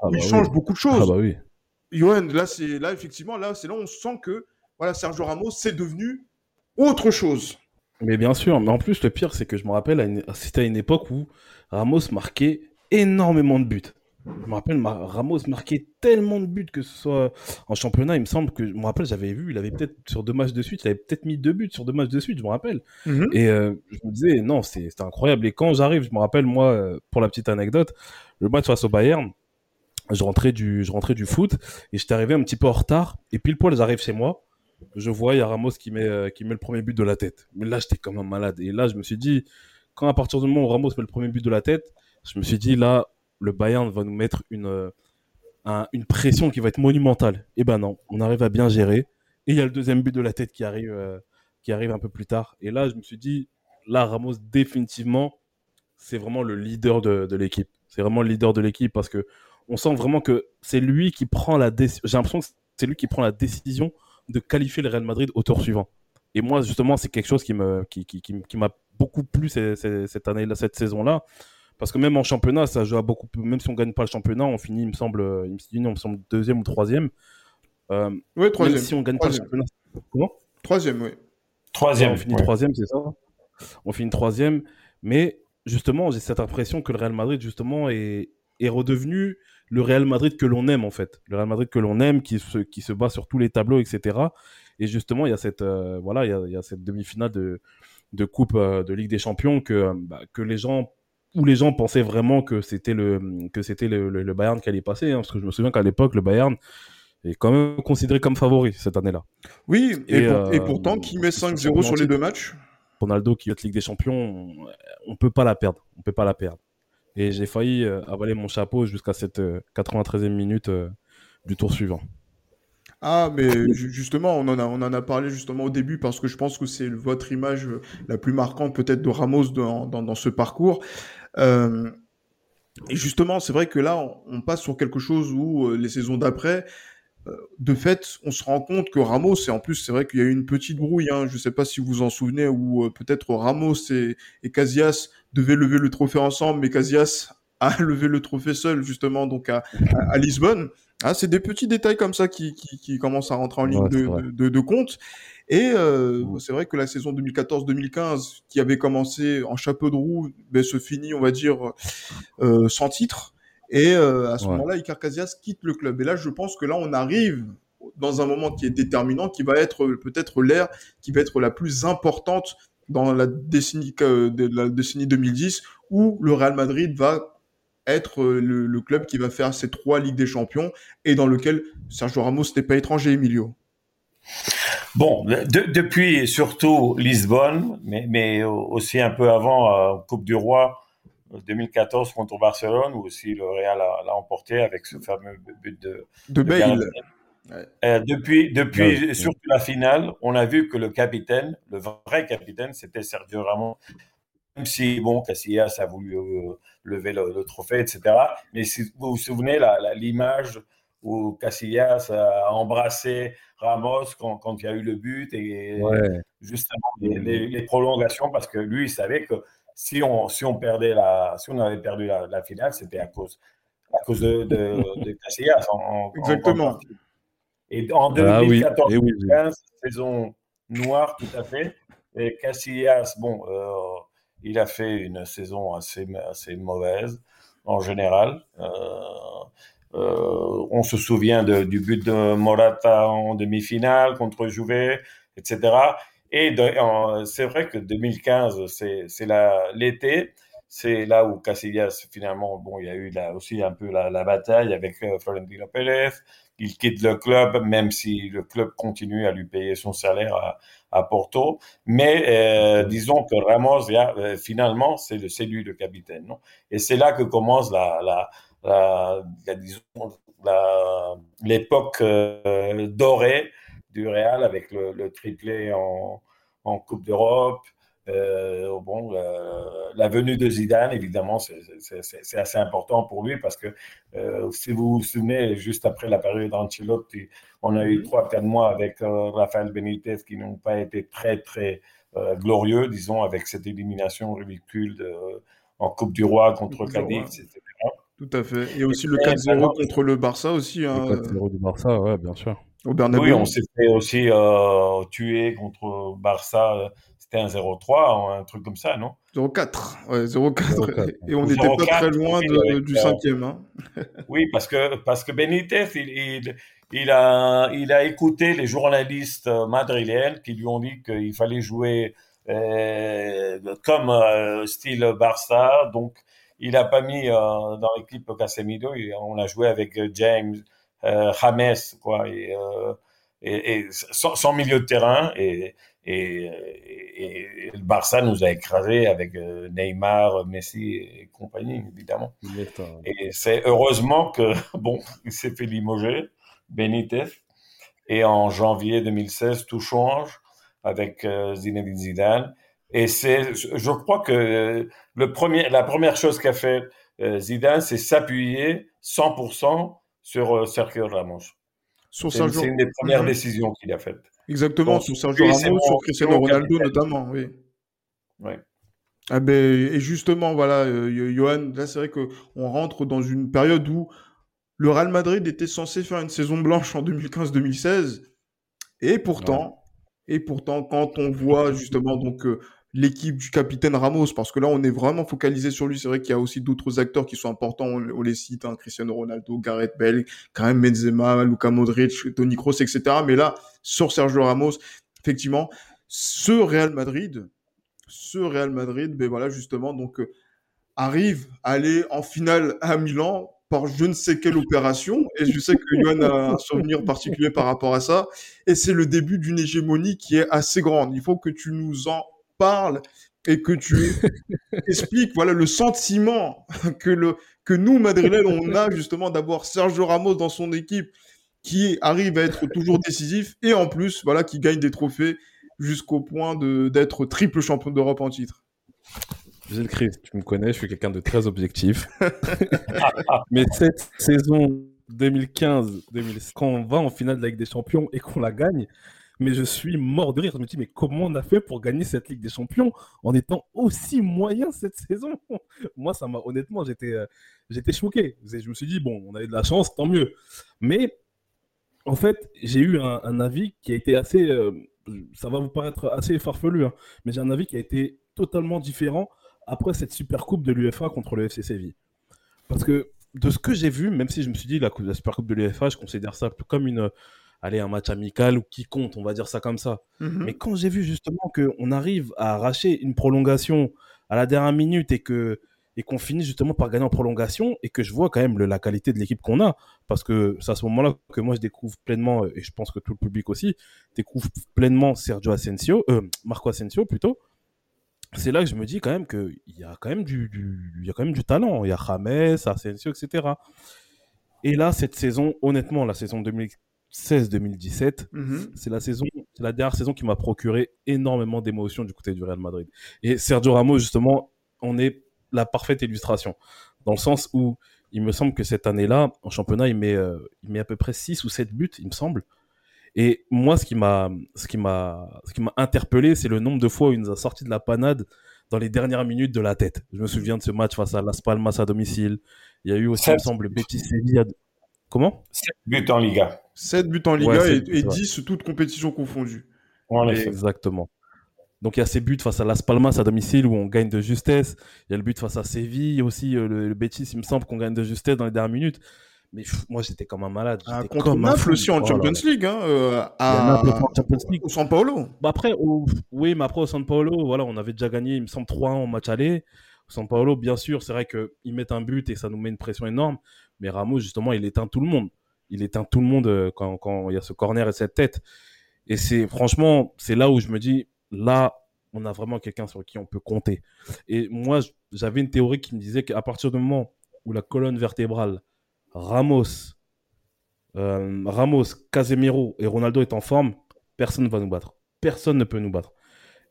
ah il bah change beaucoup de choses. Ah bah oui. Johan, là, c'est, là, effectivement, là, c'est là où on sent que, voilà, Sergio Ramos, c'est devenu autre chose. Mais bien sûr, mais en plus, le pire, c'est que je me rappelle, c'était à une époque où Ramos marquait énormément de buts. Je me rappelle, Ramos marquait tellement de buts que ce soit en championnat. Il me semble que, je me rappelle, j'avais vu, il avait peut-être sur deux matchs de suite, il avait peut-être mis deux buts sur deux matchs de suite, je me rappelle. Mhm. Et euh, je me disais, non, c'est incroyable. Et quand j'arrive, je me rappelle, moi, euh, pour la petite anecdote, le match face au Bayern, je rentrais du, je rentrais du foot et j'étais arrivé un petit peu en retard. Et pile poil, j'arrive chez moi. Je vois, il y a Ramos qui met, euh, qui met le premier but de la tête. Mais là, j'étais comme un malade. Et là, je me suis dit, quand à partir du moment où Ramos met le premier but de la tête, je me suis dit, là, le Bayern va nous mettre une, euh, une pression qui va être monumentale. Et eh ben non, on arrive à bien gérer. Et il y a le deuxième but de la tête qui arrive, euh, qui arrive un peu plus tard. Et là, je me suis dit, là, Ramos, définitivement, c'est vraiment le leader de, l'équipe. C'est vraiment le leader de l'équipe parce que on sent vraiment que c'est lui qui prend la décision. J'ai l'impression c'est lui qui prend la décision de qualifier le Real Madrid au tour suivant. Et moi, justement, c'est quelque chose qui me, qui, qui, qui, m'a beaucoup plu cette année-là, cette saison-là. Parce que même en championnat, ça joue à beaucoup Même si on gagne pas le championnat, on finit, il me semble, il me semble deuxième ou troisième. Euh, oui, troisième. Même si on gagne pas le championnat. Comment? Troisième, oui. Troisième. on finit troisième, c'est ça? On finit troisième. Mais justement, j'ai cette impression que le Real Madrid, justement, est, est redevenu le Real Madrid que l'on aime, en fait. Le Real Madrid que l'on aime, qui se, qui se bat sur tous les tableaux, etc. Et justement, il y a cette, euh, voilà, il y a, il y a cette demi-finale de, de Coupe euh, de Ligue des Champions que, bah, que les gens où les gens pensaient vraiment que c'était le que c'était le, le, Bayern qui allait passer hein, parce que je me souviens qu'à l'époque le Bayern est quand même considéré comme favori cette année-là. Oui, et, et, euh, pourtant qui met 5-0 sur les deux matchs? Ronaldo qui est Ligue des Champions, on, on peut pas la perdre, on peut pas la perdre. Et j'ai failli euh, avaler mon chapeau jusqu'à cette 93e euh, minute du tour suivant. Ah, mais justement, on en, a, on en a parlé justement au début parce que je pense que c'est votre image la plus marquante peut-être de Ramos dans, dans, dans ce parcours. Euh, et justement, c'est vrai que là, on, passe sur quelque chose où euh, les saisons d'après, euh, de fait, on se rend compte que Ramos, et en plus, c'est vrai qu'il y a eu une petite brouille, hein, je ne sais pas si vous vous en souvenez, où peut-être Ramos et, et Casillas devaient lever le trophée ensemble, mais Casillas a levé le trophée seul, justement, donc à, à, Lisbonne. Ah, c'est des petits détails comme ça qui, qui, qui commencent à rentrer en ligne de, de, de, compte. Et euh, c'est vrai que la saison 2014-2015, qui avait commencé en chapeau de roue, ben, se finit, on va dire, euh, sans titre. Et euh, à ce moment-là, Icar Casillas quitte le club. Et là, je pense que là, on arrive dans un moment qui est déterminant, qui va être peut-être l'ère qui va être la plus importante dans la décennie, de la décennie 2010, où le Real Madrid va être le, le, club qui va faire ces trois Ligues des Champions et dans lequel Sergio Ramos n'est pas étranger, Emilio. Bon, depuis surtout Lisbonne, mais, mais aussi un peu avant, euh, Coupe du Roi 2014 contre Barcelone, où aussi le Real l'a emporté avec ce fameux but de, de, Bale. Euh, depuis depuis surtout la finale, on a vu que le capitaine, le vrai capitaine, c'était Sergio Ramos. Même si, bon, Casillas a voulu euh, lever le, trophée, etc. Mais si vous vous souvenez, l'image où Casillas a embrassé Ramos quand, quand, il y a eu le but et justement les, prolongations parce que lui il savait que si on si on perdait la si on avait perdu la, finale c'était à cause à cause de, de, Casillas exactement. et en 2014 ah, saison noire tout à fait. Et Casillas bon euh, il a fait une saison assez assez mauvaise en général euh, euh, on se souvient du but de Morata en demi-finale contre Juve, etc. Et c'est vrai que 2015, c'est l'été, c'est là où Casillas finalement, bon, il y a eu là aussi un peu la, bataille avec euh, Florentino Pérez. Il quitte le club, même si le club continue à lui payer son salaire à, Porto. Mais euh, disons que Ramos, finalement, c'est lui le capitaine. Non? Et c'est là que commence la, l'époque euh, dorée du Real avec le, triplé en, en Coupe d'Europe. Euh, bon, la, venue de Zidane, évidemment, c'est assez important pour lui parce que euh, si vous vous souvenez, juste après la période d'Ancelotti, on a eu trois, quatre mois avec Rafael Benitez qui n'ont pas été très, très glorieux, disons, avec cette élimination ridicule de, en Coupe du Roi contre Cadiz, etc. Tout à fait. Et aussi le 4-0 contre le Barça aussi. Hein. Le 4-0 du Barça, ouais, bien sûr. Au Oui, on s'est fait aussi euh, tuer contre Barça. Euh, c'était un 0-3, un truc comme ça, non? 0-4. Ouais, 0-4. Et on n'était pas très loin de, du euh, cinquième. Hein. oui, parce que, parce que Benitez, il, il, a, il a écouté les journalistes madrilènes qui lui ont dit qu'il fallait jouer comme style Barça. Donc, il n'a pas mis euh, dans l'équipe Casemiro. on a joué avec euh, James, euh, James, quoi, et, et, sans, milieu de terrain. Et, et, le Barça nous a écrasé avec Neymar, Messi et compagnie, évidemment. Et c'est heureusement que, bon, il s'est fait limoger, Benitez. Et en janvier 2016, tout change avec Zinedine Zidane. Et c'est, je crois que le premier, la première chose qu'a fait euh, Zidane, c'est s'appuyer 100% sur euh, Sergio Ramos. C'est une des premières mhm. décisions qu'il a faites. Exactement, sur Sergio Ramos, sur Cristiano Ronaldo notamment, oui. Ah ben, et justement, voilà, euh, Johan, là c'est vrai qu'on rentre dans une période où le Real Madrid était censé faire une saison blanche en 2015-2016, et pourtant, et pourtant, quand on voit justement donc l'équipe du capitaine Ramos, parce que là, on est vraiment focalisé sur lui. C'est vrai qu'il y a aussi d'autres acteurs qui sont importants, on, les cite, hein, Cristiano Ronaldo, Gareth Bale, Karim Benzema, Luka Modric, Toni Kroos, etc. Mais là, sur Sergio Ramos, effectivement, ce Real Madrid, ce Real Madrid, ben voilà, justement, donc, euh, arrive à aller en finale à Milan par je ne sais quelle opération, et je sais que Yohan a un souvenir particulier par rapport à ça, et c'est le début d'une hégémonie qui est assez grande. Il faut que tu nous en parle et que tu expliques voilà le sentiment que le que nous madrilènes on a justement d'avoir Sergio Ramos dans son équipe qui arrive à être toujours décisif et en plus voilà qui gagne des trophées jusqu'au point de d'être triple champion d'Europe en titre. Gilles Christ, tu me connais, je suis quelqu'un de très objectif. Mais cette saison 2015-2016, quand on va en finale de la Ligue des Champions et qu'on la gagne, mais je suis mort de rire. Je me dis, mais comment on a fait pour gagner cette Ligue des Champions en étant aussi moyen cette saison? Moi, ça m'a honnêtement, j'étais, euh, choqué. Je me suis dit, bon, on avait de la chance, tant mieux. Mais en fait, j'ai eu un, avis qui a été assez, euh, ça va vous paraître assez farfelu, hein, mais j'ai un avis qui a été totalement différent après cette super coupe de l'UFA contre le FC Séville. Parce que de ce que j'ai vu, même si je me suis dit la, la super coupe de l'UFA, je considère ça comme une, allez, un match amical ou qui compte, on va dire ça comme ça. Mhm. Mais quand j'ai vu justement qu'on arrive à arracher une prolongation à la dernière minute et que et qu'on finit justement par gagner en prolongation et que je vois quand même la qualité de l'équipe qu'on a parce que c'est à ce moment-là que moi je découvre pleinement et je pense que tout le public aussi découvre pleinement Sergio Asensio euh, Marco Asensio plutôt c'est là que je me dis quand même qu'il y a quand même du, il y a quand même du talent. Il y a James, Asensio, etc. Et là, cette saison, honnêtement, la saison 2016-2017, mhm. c'est la saison, la dernière saison qui m'a procuré énormément d'émotions du côté du Real Madrid. Et Sergio Ramos, justement, on est la parfaite illustration. Dans le sens où il me semble que cette année-là, en championnat, il met, euh, il met à peu près 6 ou 7 buts, il me semble. Et moi, ce qui m'a, ce qui m'a, ce qui m'a interpellé, c'est le nombre de fois où il nous a sorti de la panade dans les dernières minutes de la tête. Je me souviens de ce match face à Las Palmas à domicile. Il y a eu aussi, il me semble, Betis Sevilla. Comment 7 buts en Liga. 7 buts en Liga et, et 10 toutes compétitions confondues. Exactement. Donc il y a ces buts face à Las Palmas à domicile où on gagne de justesse. Il y a le but face à Séville aussi, euh, le, le Betis, il me semble qu'on gagne de justesse dans les dernières minutes mais moi j'étais comme un malade. Ah, contre comme Naples aussi en Champions League, hein, euh, à... Champions League. Au San Paulo. Bah après, oui, mais après au San Paulo, voilà, on avait déjà gagné, il me semble 3-1 en match aller. San Paulo, bien sûr, c'est vrai qu'ils mettent un but et ça nous met une pression énorme, mais Ramos justement, il éteint tout le monde. Il éteint tout le monde euh, quand, quand il y a ce corner et cette tête. Et c'est franchement, c'est là où je me dis, là, on a vraiment quelqu'un sur qui on peut compter. Et moi, j'avais une théorie qui me disait qu'à partir du moment où la colonne vertébrale Ramos, euh, Ramos, Casemiro et Ronaldo est en forme, personne ne va nous battre. Personne ne peut nous battre.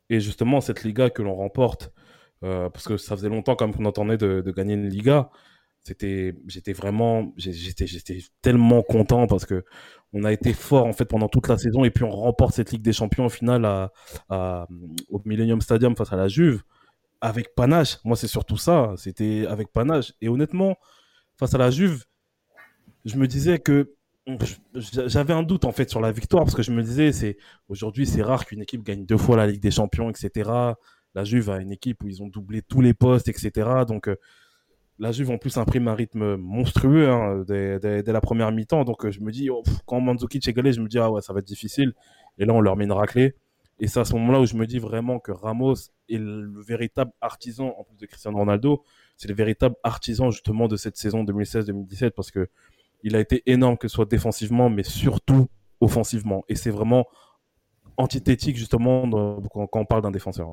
Et justement, cette Liga que l'on remporte, euh, parce que ça faisait longtemps quand qu'on entendait de, gagner une Liga, c'était, j'étais vraiment, j'étais, tellement content parce que on a été fort en fait pendant toute la saison et puis on remporte cette Ligue des Champions au final au Millennium Stadium face à la Juve avec panache. Moi, c'est surtout ça. C'était avec panache. Et honnêtement, face à la Juve, je me disais que j'avais un doute en fait sur la victoire parce que je me disais c'est aujourd'hui c'est rare qu'une équipe gagne deux fois la Ligue des Champions etc la Juve a une équipe où ils ont doublé tous les postes etc donc euh, la Juve en plus imprime un rythme monstrueux hein, dès, la première mi-temps donc euh, je me dis oh, quand Mandzukic est galé je me dis ah ouais ça va être difficile et là on leur met une raclée et c'est à ce moment-là où je me dis vraiment que Ramos est le véritable artisan en plus de Cristiano Ronaldo c'est le véritable artisan justement de cette saison 2016-2017 parce que il a été énorme, que ce soit défensivement, mais surtout offensivement. Et c'est vraiment antithétique, justement, quand, on parle d'un défenseur.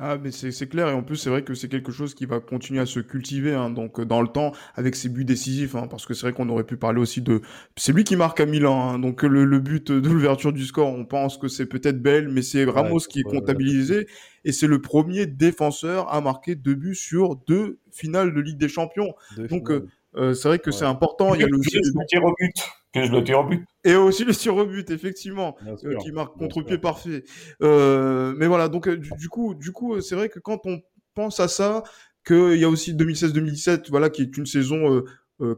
Ah, mais c'est clair. Et en plus, c'est vrai que c'est quelque chose qui va continuer à se cultiver hein, donc dans le temps avec ses buts décisifs. Hein, parce que c'est vrai qu'on aurait pu parler aussi de. C'est lui qui marque à Milan. Hein, donc le, but de l'ouverture du score, on pense que c'est peut-être Belle, mais c'est Ramos qui est comptabilisé. Et c'est le premier défenseur à marquer deux buts sur deux finales de Ligue des Champions. donc. Euh, c'est vrai que c'est important. Il y a le, but. Que je le tire au but. Et aussi le tir au but, effectivement, euh, qui marque contre-pied parfait. Euh, mais voilà, donc du, coup, du coup, c'est vrai que quand on pense à ça, qu'il y a aussi 2016-2017, voilà, qui est une saison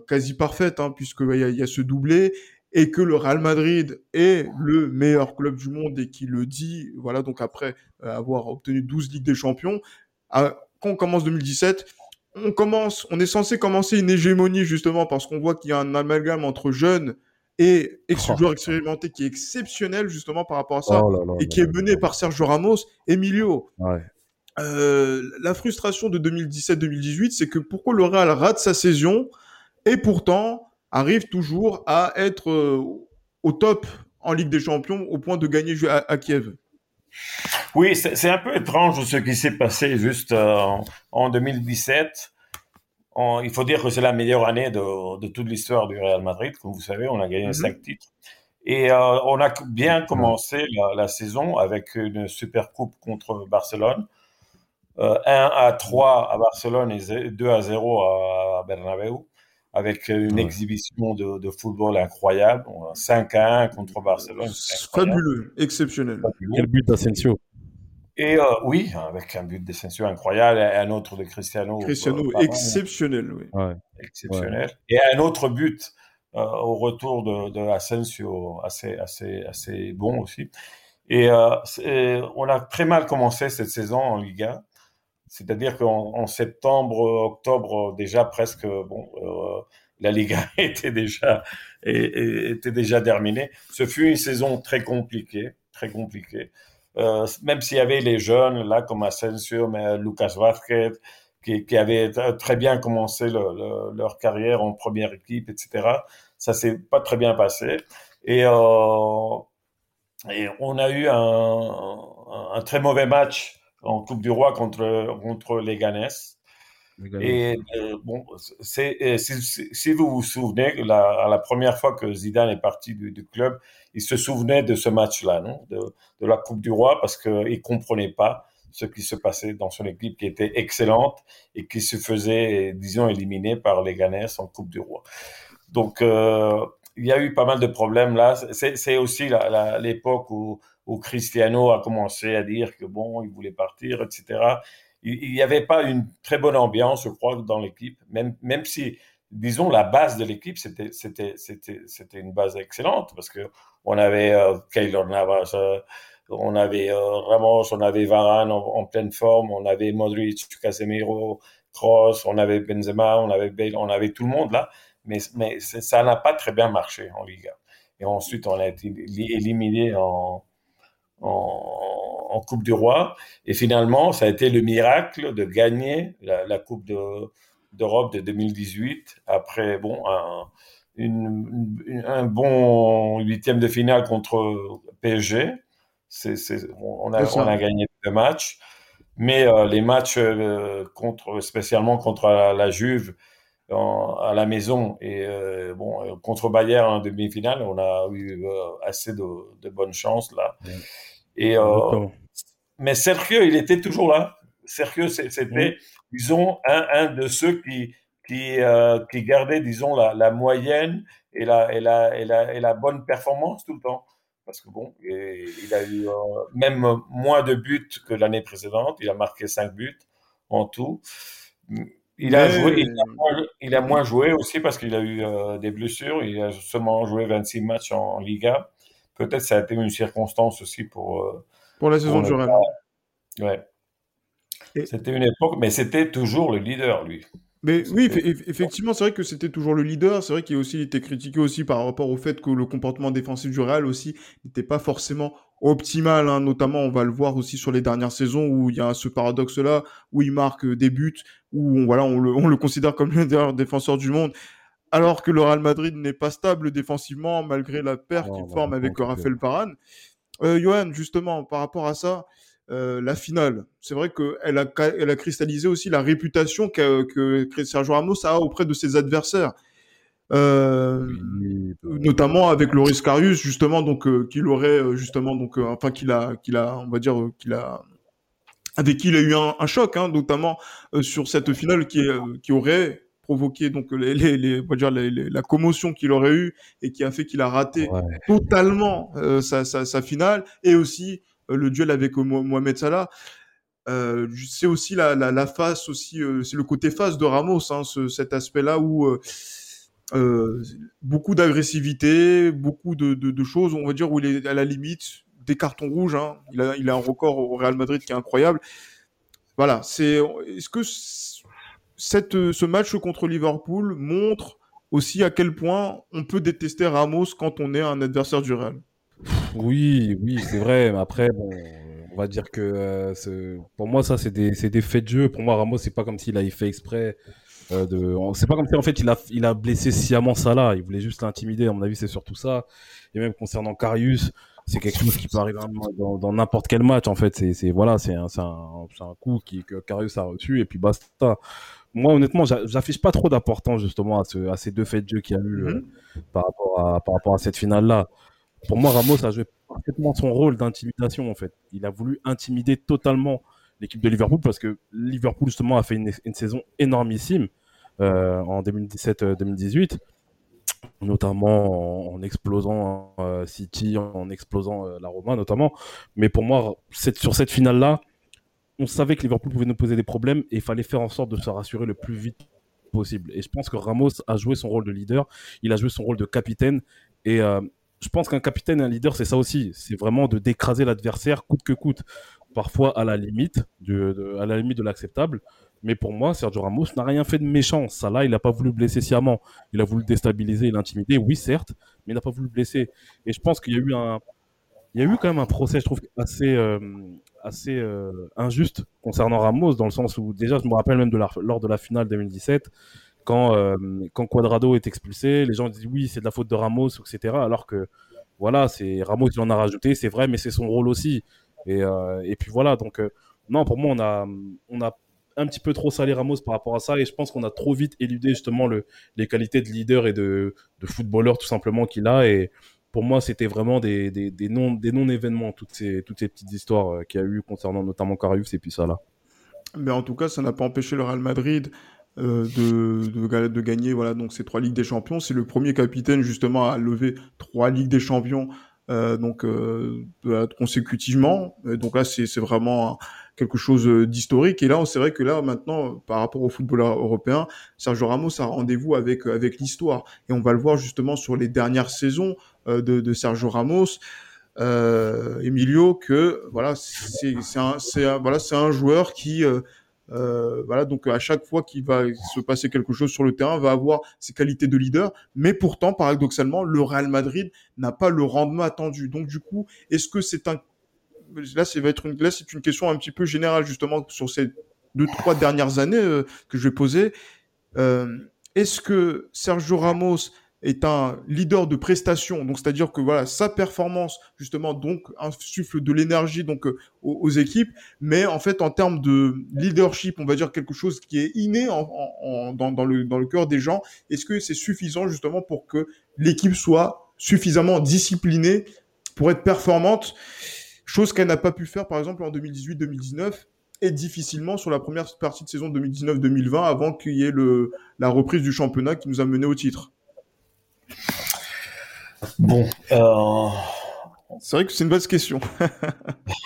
quasi parfaite, hein, puisqu'il y, a, y a ce doublé, et que le Real Madrid est le meilleur club du monde et qui le dit, voilà, donc après avoir obtenu 12 Ligues des Champions, quand on commence 2017, on commence, on est censé commencer une hégémonie justement parce qu'on voit qu'il y a un amalgame entre jeunes et ex oh. joueurs expérimentés qui est exceptionnel justement par rapport à ça oh et qui est mené par Sergio Ramos, Emilio. Euh, la frustration de 2017-2018, c'est que pourquoi le Real rate sa saison et pourtant arrive toujours à être euh, au top en Ligue des Champions au point de gagner à Kiev? Oui, c'est un peu étrange ce qui s'est passé juste euh, en 2017. Il faut dire que c'est la meilleure année de, toute l'histoire du Real Madrid. Comme vous savez, on a gagné mhm. cinq titres. Et euh, on a bien commencé la, saison avec une super coupe contre Barcelone. 1 euh, à 3 à Barcelone et 2 à 0 à Bernabeu. avec une exhibition de, de, football incroyable. 5 à 1 contre Barcelone. Fabuleux, exceptionnel. Quel but d'Asensio et euh, oui, avec un but d'Asensio incroyable et un autre de Cristiano. Cristiano, euh, exceptionnel, oui. Ouais. Exceptionnel. Et un autre but euh, au retour de, de Asensio, assez, assez, assez bon aussi. Et on a très mal commencé cette saison en Liga. C'est-à-dire qu'en septembre, octobre, déjà presque, bon, la Liga était déjà, était déjà terminée. Ce fut une saison très compliquée, très compliquée. Euh, même s'il y avait les jeunes là comme Asensio, mais Lucas Vázquez, qui, qui avaient très bien commencé leur carrière en première équipe, etc. Ça s'est pas très bien passé. Et, euh, et on a eu un, un, très mauvais match en Coupe du Roi contre contre les Ganes. Et euh, bon, c'est, si, si, vous vous souvenez, la, première fois que Zidane est parti du, club, il se souvenait de ce match-là, non? De, la Coupe du Roi, parce qu'il comprenait pas ce qui se passait dans son équipe qui était excellente et qui se faisait, disons, éliminer par les Ganes en Coupe du Roi. Donc, euh, il y a eu pas mal de problèmes là. C'est aussi l'époque où Cristiano a commencé à dire que bon, il voulait partir, etc il n'y avait pas une très bonne ambiance, je crois, dans l'équipe, même, même si, disons, la base de l'équipe, c'était, c'était, c'était, c'était une base excellente, parce que on avait euh, Keylor Navas, euh, on avait euh, Ramos, on avait Varane en, pleine forme, on avait Modric, Casemiro, Kroos, on avait Benzema, on avait Bale, on avait tout le monde là, mais, mais ça n'a pas très bien marché en Liga. Et ensuite, on a été éliminé en, en, en, Coupe du Roi. Et finalement, ça a été le miracle de gagner la, la Coupe d'Europe de, 2018 après bon un, une, un bon huitième de finale contre PSG. On, a, on a gagné deux matchs, mais euh, les matchs euh, contre, spécialement contre la, Juve à la maison et euh, bon contre Bayern en demi-finale, on a eu assez de, de bonnes chances là. Et, euh, mais Sergio, il était toujours là. Sergio, c'était, disons, un, un de ceux qui, qui, euh, qui gardait, disons, la, la moyenne et la, et, la, et, et la bonne performance tout le temps. Parce que bon, il a eu euh, même moins de buts que l'année précédente. Il a marqué 5 buts en tout. Il a, joué, il, a moins, il a, moins, joué aussi parce qu'il a eu euh, des blessures. Il a seulement joué 26 matchs en, en Liga. Peut-être ça a été une circonstance aussi pour. Euh, pour la saison du Rennes. Ouais. C'était une époque, mais c'était toujours le leader, lui. Mais oui, effectivement, c'est vrai que c'était toujours le leader. C'est vrai qu'il a aussi été critiqué aussi par rapport au fait que le comportement défensif du Real aussi n'était pas forcément optimal. Hein. Notamment, on va le voir aussi sur les dernières saisons où il y a ce paradoxe-là, où il marque des buts, où on, voilà, on le, on le considère comme le meilleur défenseur du monde alors que le Real Madrid n'est pas stable défensivement malgré la perte qu'il forme avec Rafael Varane. Euh, Johan, justement, par rapport à ça, euh, la finale, c'est vrai qu'elle a, elle a cristallisé aussi la réputation que, que Sergio Ramos a auprès de ses adversaires. Euh, notamment avec Loris Karius justement donc euh, qu'il aurait justement donc euh, enfin qu'il a qu'il a on va dire qu'il a avec qui il a eu un, un choc hein, notamment sur cette finale qui qui aurait provoqué donc les, les, les, dire, les, la commotion qu'il aurait eu et qui a fait qu'il a raté totalement euh, sa, sa, sa, finale et aussi euh, le duel avec Mohamed Salah. Euh, c'est aussi la, la, la, face aussi, euh, c'est le côté face de Ramos, hein, ce, cet aspect-là où euh, beaucoup d'agressivité, beaucoup de, de, de, choses, on va dire où il est à la limite des cartons rouges. Hein. Il, a, il a un record au Real Madrid qui est incroyable. Voilà, c'est est-ce que euh, ce match contre Liverpool montre aussi à quel point on peut détester Ramos quand on est un adversaire du Real. Oui, oui, c'est vrai. Mais après, bon, on va dire que euh, pour moi, ça, c'est des, faits de jeu. Pour moi, Ramos, c'est pas comme s'il avait fait exprès. Euh, de... C'est pas comme si en fait il a, il a blessé sciemment Salah. Il voulait juste l'intimider. À mon avis, c'est surtout ça. Et même concernant Karius, c'est quelque chose qui peut arriver dans n'importe quel match. En fait, c'est voilà, un, coup que Karius a reçu et puis basta moi, honnêtement, j'affiche pas trop d'importance justement à, ce, à, ces deux faits de jeu qu'il y a eu euh, mhm. par, rapport à, par rapport à cette finale-là. Pour moi, Ramos a joué parfaitement son rôle d'intimidation en fait. Il a voulu intimider totalement l'équipe de Liverpool parce que Liverpool justement a fait une, une saison énormissime. en 2017-2018 notamment en, explosant City, en explosant la Roma notamment. Mais pour moi, sur cette finale-là, on savait que Liverpool pouvait nous poser des problèmes et il fallait faire en sorte de se rassurer le plus vite possible. Et je pense que Ramos a joué son rôle de leader, il a joué son rôle de capitaine. Et euh, je pense qu'un capitaine et un leader, c'est ça aussi. C'est vraiment de d'écraser l'adversaire coûte que coûte. Parfois à la limite, de, à la limite de l'acceptable. Mais pour moi, Sergio Ramos n'a rien fait de méchant. Là, il n'a pas voulu blesser sciemment. Il a voulu déstabiliser et l'intimider, oui certes, mais il n'a pas voulu blesser. Et je pense qu'il y a eu un, il y a eu quand même un procès, je trouve, assez, euh, assez euh, injuste concernant Ramos, dans le sens où, déjà, je me rappelle même de lors de la finale 2017, quand, euh, quand Quadrado est expulsé, les gens disent oui, c'est de la faute de Ramos, etc. Alors que, voilà, c'est Ramos qui en a rajouté, c'est vrai, mais c'est son rôle aussi. Et, et puis voilà, donc, non, pour moi, on a, on a un petit peu trop salé Ramos par rapport à ça et je pense qu'on a trop vite éludé justement le, les qualités de leader et de, de footballeur tout simplement qu'il a et, pour moi, c'était vraiment des, non événements toutes ces petites histoires euh, qu'il y a eu concernant notamment Carius et puis ça là. Mais en tout cas, ça n'a pas empêché le Real Madrid euh, de, gagner voilà donc ces trois ligues des champions. C'est le premier capitaine justement à lever trois ligues des champions euh, donc consécutivement. donc là, c'est vraiment quelque chose d'historique. Et là, c'est vrai que là, maintenant, par rapport au football européen, Sergio Ramos a rendez-vous avec l'histoire. Et on va le voir justement sur les dernières saisons de, de Sergio Ramos. Euh, Emilio que voilà c'est un voilà un joueur qui euh, euh, voilà, donc à chaque fois qu'il va se passer quelque chose sur le terrain, va avoir ses qualités de leader, mais pourtant, paradoxalement, le Real Madrid n'a pas le rendement attendu. Donc du coup, est-ce que c'est un là, une c'est une question un petit peu générale justement sur ces deux trois dernières années euh, que je vais poser. Euh, est-ce que Sergio Ramos est un leader de prestation, donc c'est-à-dire que voilà sa performance justement donc insuffle de l'énergie donc euh, aux, équipes, mais en fait en termes de leadership, on va dire quelque chose qui est inné dans le cœur des gens. Est-ce que c'est suffisant justement pour que l'équipe soit suffisamment disciplinée pour être performante, chose qu'elle n'a pas pu faire par exemple en 2018-2019 et difficilement sur la première partie de saison 2019-2020 avant qu'il y ait le, la reprise du championnat qui nous a mené au titre. Bon. Euh... C'est vrai que c'est une bonne question.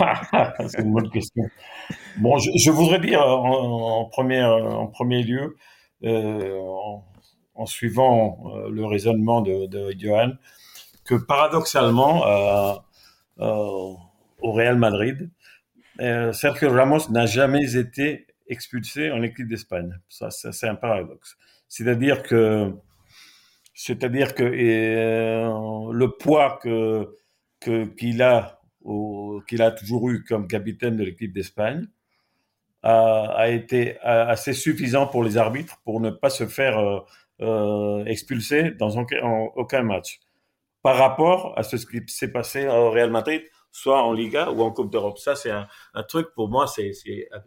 c'est une bonne question. Bon, je, voudrais dire en, premier, en premier lieu, euh, en, suivant euh, le raisonnement de, de Johan, que paradoxalement, euh, au Real Madrid, Sergio Ramos n'a jamais été expulsé en équipe d'Espagne. Ça, c'est un paradoxe. C'est-à-dire que c'est-à-dire que euh, le poids que qu'il a qu'il a toujours eu comme capitaine de l'équipe d'Espagne a, été assez suffisant pour les arbitres pour ne pas se faire euh, euh, expulser dans aucun, match. Par rapport à ce qui s'est passé au Real Madrid, soit en Liga ou en Coupe d'Europe. Ça, c'est un, truc pour moi, c'est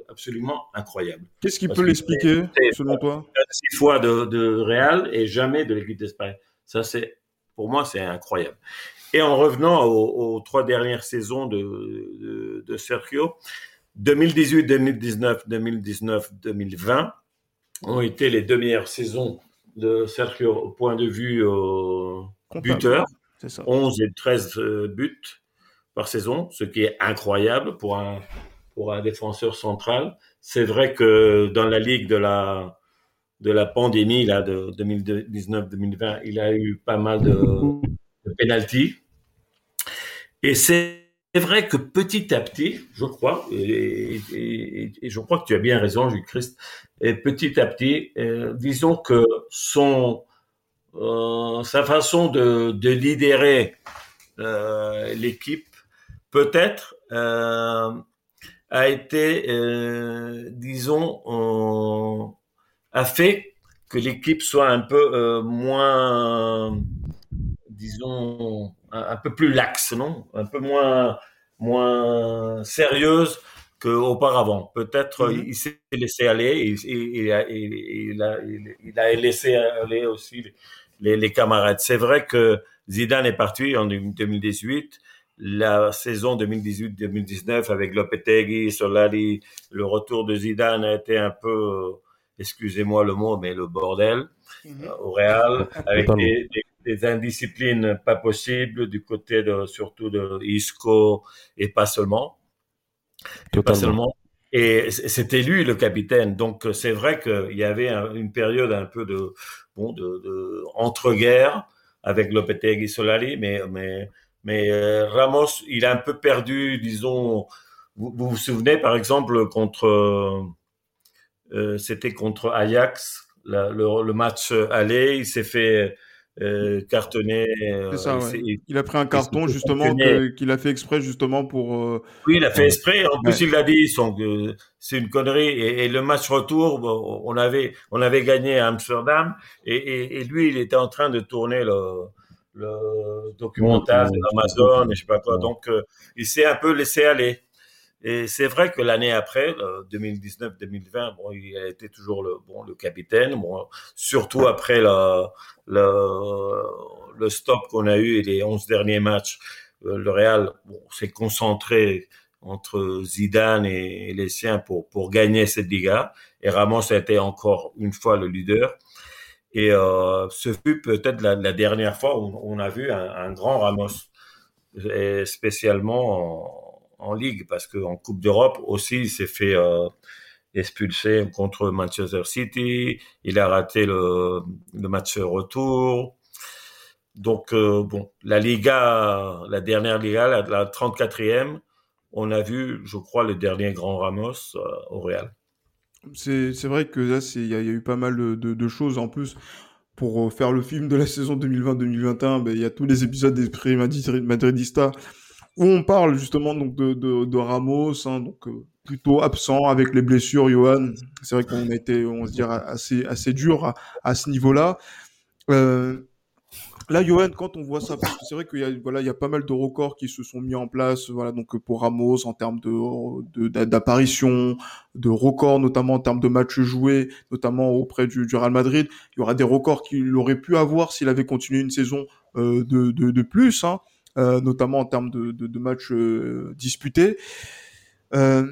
absolument incroyable. Qu'est-ce qui peut l'expliquer, selon toi? Six fois de, de Real et jamais de l'équipe d'Espagne. Ça, c'est pour moi, c'est incroyable. Et en revenant aux, trois dernières saisons de, de, de Sergio, 2018, 2019, 2019, 2020 ont été les deux meilleures saisons de Sergio au point de vue euh, buteur. 11 et 13 euh, buts par saison, ce qui est incroyable pour un, pour un défenseur central. C'est vrai que dans la ligue de la, de la pandémie là, de 2019-2020, il a eu pas mal de, de pénalties. Et c'est vrai que petit à petit, je crois, et, je crois que tu as bien raison, Jules Christ, et petit à petit, euh, disons que son, euh, sa façon de, de lidérer euh, l'équipe peut-être euh, a été, euh, disons, a fait que l'équipe soit un peu euh, moins, disons, un, peu plus laxe, non? Un peu moins, moins sérieuse qu'auparavant. Peut-être mm-hmm. il s'est laissé aller, il, a, il, a, laissé aller aussi les, les camarades. C'est vrai que Zidane est parti en 2018 la saison 2018-2019 avec Lopetegui, Solari, le retour de Zidane a été un peu excusez-moi le mot, mais le bordel mhm. au Real, avec des, des, indisciplines pas possibles du côté de surtout de Isco et pas seulement. Et pas seulement. Et c'était lui le capitaine. Donc c'est vrai qu'il y avait une période un peu de bon de, de entre-guerres avec Lopetegui Solari, mais mais mais euh, Ramos, il a un peu perdu, disons. Vous vous, souvenez par exemple contre euh, c'était contre Ajax, le, le, match aller, il s'est fait euh, cartonné. Euh, ça, il, a pris un carton justement qu'il a fait exprès justement pour. Euh, oui, il a fait exprès. En plus, il l'a dit, c'est une connerie. Et, le match retour, on avait on avait gagné à Amsterdam et, et, lui, il était en train de tourner le, le documentaire de l'Amazon et je sais pas quoi. Donc, il s'est un peu laissé aller. Et c'est vrai que l'année après, 2019-2020, bon, il a été toujours le, bon, le capitaine, bon, surtout après le, le, le stop qu'on a eu et les 11 derniers matchs. Euh, le Real bon, s'est concentré entre Zidane et, les siens pour, pour gagner cette Liga. Et Ramos a été encore une fois le leader. Et euh, ce fut peut-être la, dernière fois où on a vu un, grand Ramos, spécialement en Ligue, parce qu'en Coupe d'Europe aussi, il s'est fait euh, expulser contre Manchester City. Il a raté le, le match retour. Donc, euh, bon, la Liga, la dernière Liga, la, 34e, on a vu, je crois, le dernier grand Ramos au Real. C'est vrai que là, il y, a eu pas mal de, choses en plus. Pour faire le film de la saison 2020-2021, ben, il y a tous les épisodes des Prix Madridista où on parle justement donc de, de, de Ramos, hein, donc euh, plutôt absent avec les blessures, Johan. C'est vrai qu'on a été, on se dirait, assez assez dur à, à ce niveau-là. Euh, là, Johan, quand on voit ça, parce que c'est vrai qu'il y a voilà, il y a pas mal de records qui se sont mis en place, voilà, donc pour Ramos en termes de d'apparition, de, records, notamment en termes de matchs joués, notamment auprès du, du Real Madrid. Il y aura des records qu'il aurait pu avoir s'il avait continué une saison euh, de, de, de plus. Hein. Euh, notamment en termes de, de, de matchs euh, disputés. Euh,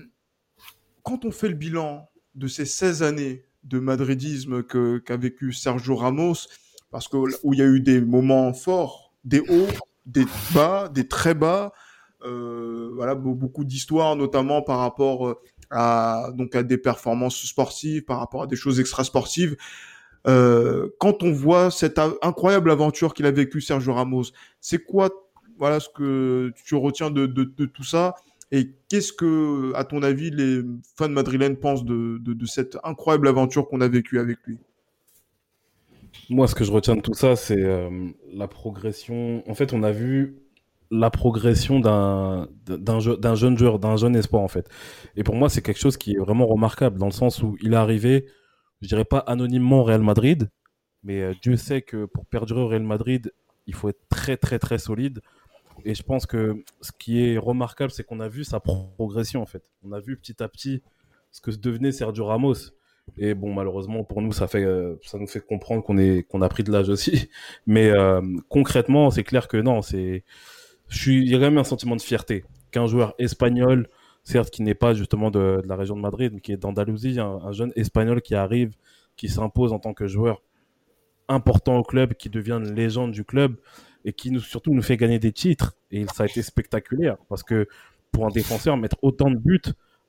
quand on fait le bilan de ces 16 années de madridisme qu'a vécu Sergio Ramos, parce que où il y a eu des moments forts, des hauts, des bas, des très bas, euh, voilà beaucoup d'histoires, notamment par rapport à donc à des performances sportives, par rapport à des choses extrasportives. Euh, quand on voit cette incroyable aventure qu'il a vécu Sergio Ramos, c'est quoi voilà ce que tu retiens de, tout ça? Et qu'est-ce que, à ton avis, les fans madrilènes pensent de, cette incroyable aventure qu'on a vécue avec lui? Moi, ce que je retiens de tout ça, c'est euh, la progression. En fait, on a vu la progression d'un jeune joueur, d'un jeune espoir, en fait. Et pour moi, c'est quelque chose qui est vraiment remarquable, dans le sens où il est arrivé, je dirais pas anonymement au Real Madrid, mais euh, Dieu sait que pour perdurer au Real Madrid, il faut être très, très, très solide. Et je pense que ce qui est remarquable, c'est qu'on a vu sa progression en fait. On a vu petit à petit ce que devenait Sergio Ramos. Et bon, malheureusement pour nous, ça euh, nous fait comprendre qu'on a pris de l'âge aussi. Mais euh, concrètement, c'est clair que non, il y a quand même un sentiment de fierté qu'un joueur espagnol, certes qui n'est pas justement de, la région de Madrid, mais qui est d'Andalousie, un, un jeune espagnol qui arrive, qui s'impose en tant que joueur important au club, qui devient une légende du club et qui nous, surtout nous fait gagner des titres. Et ça a été spectaculaire parce que pour un défenseur, mettre autant de buts,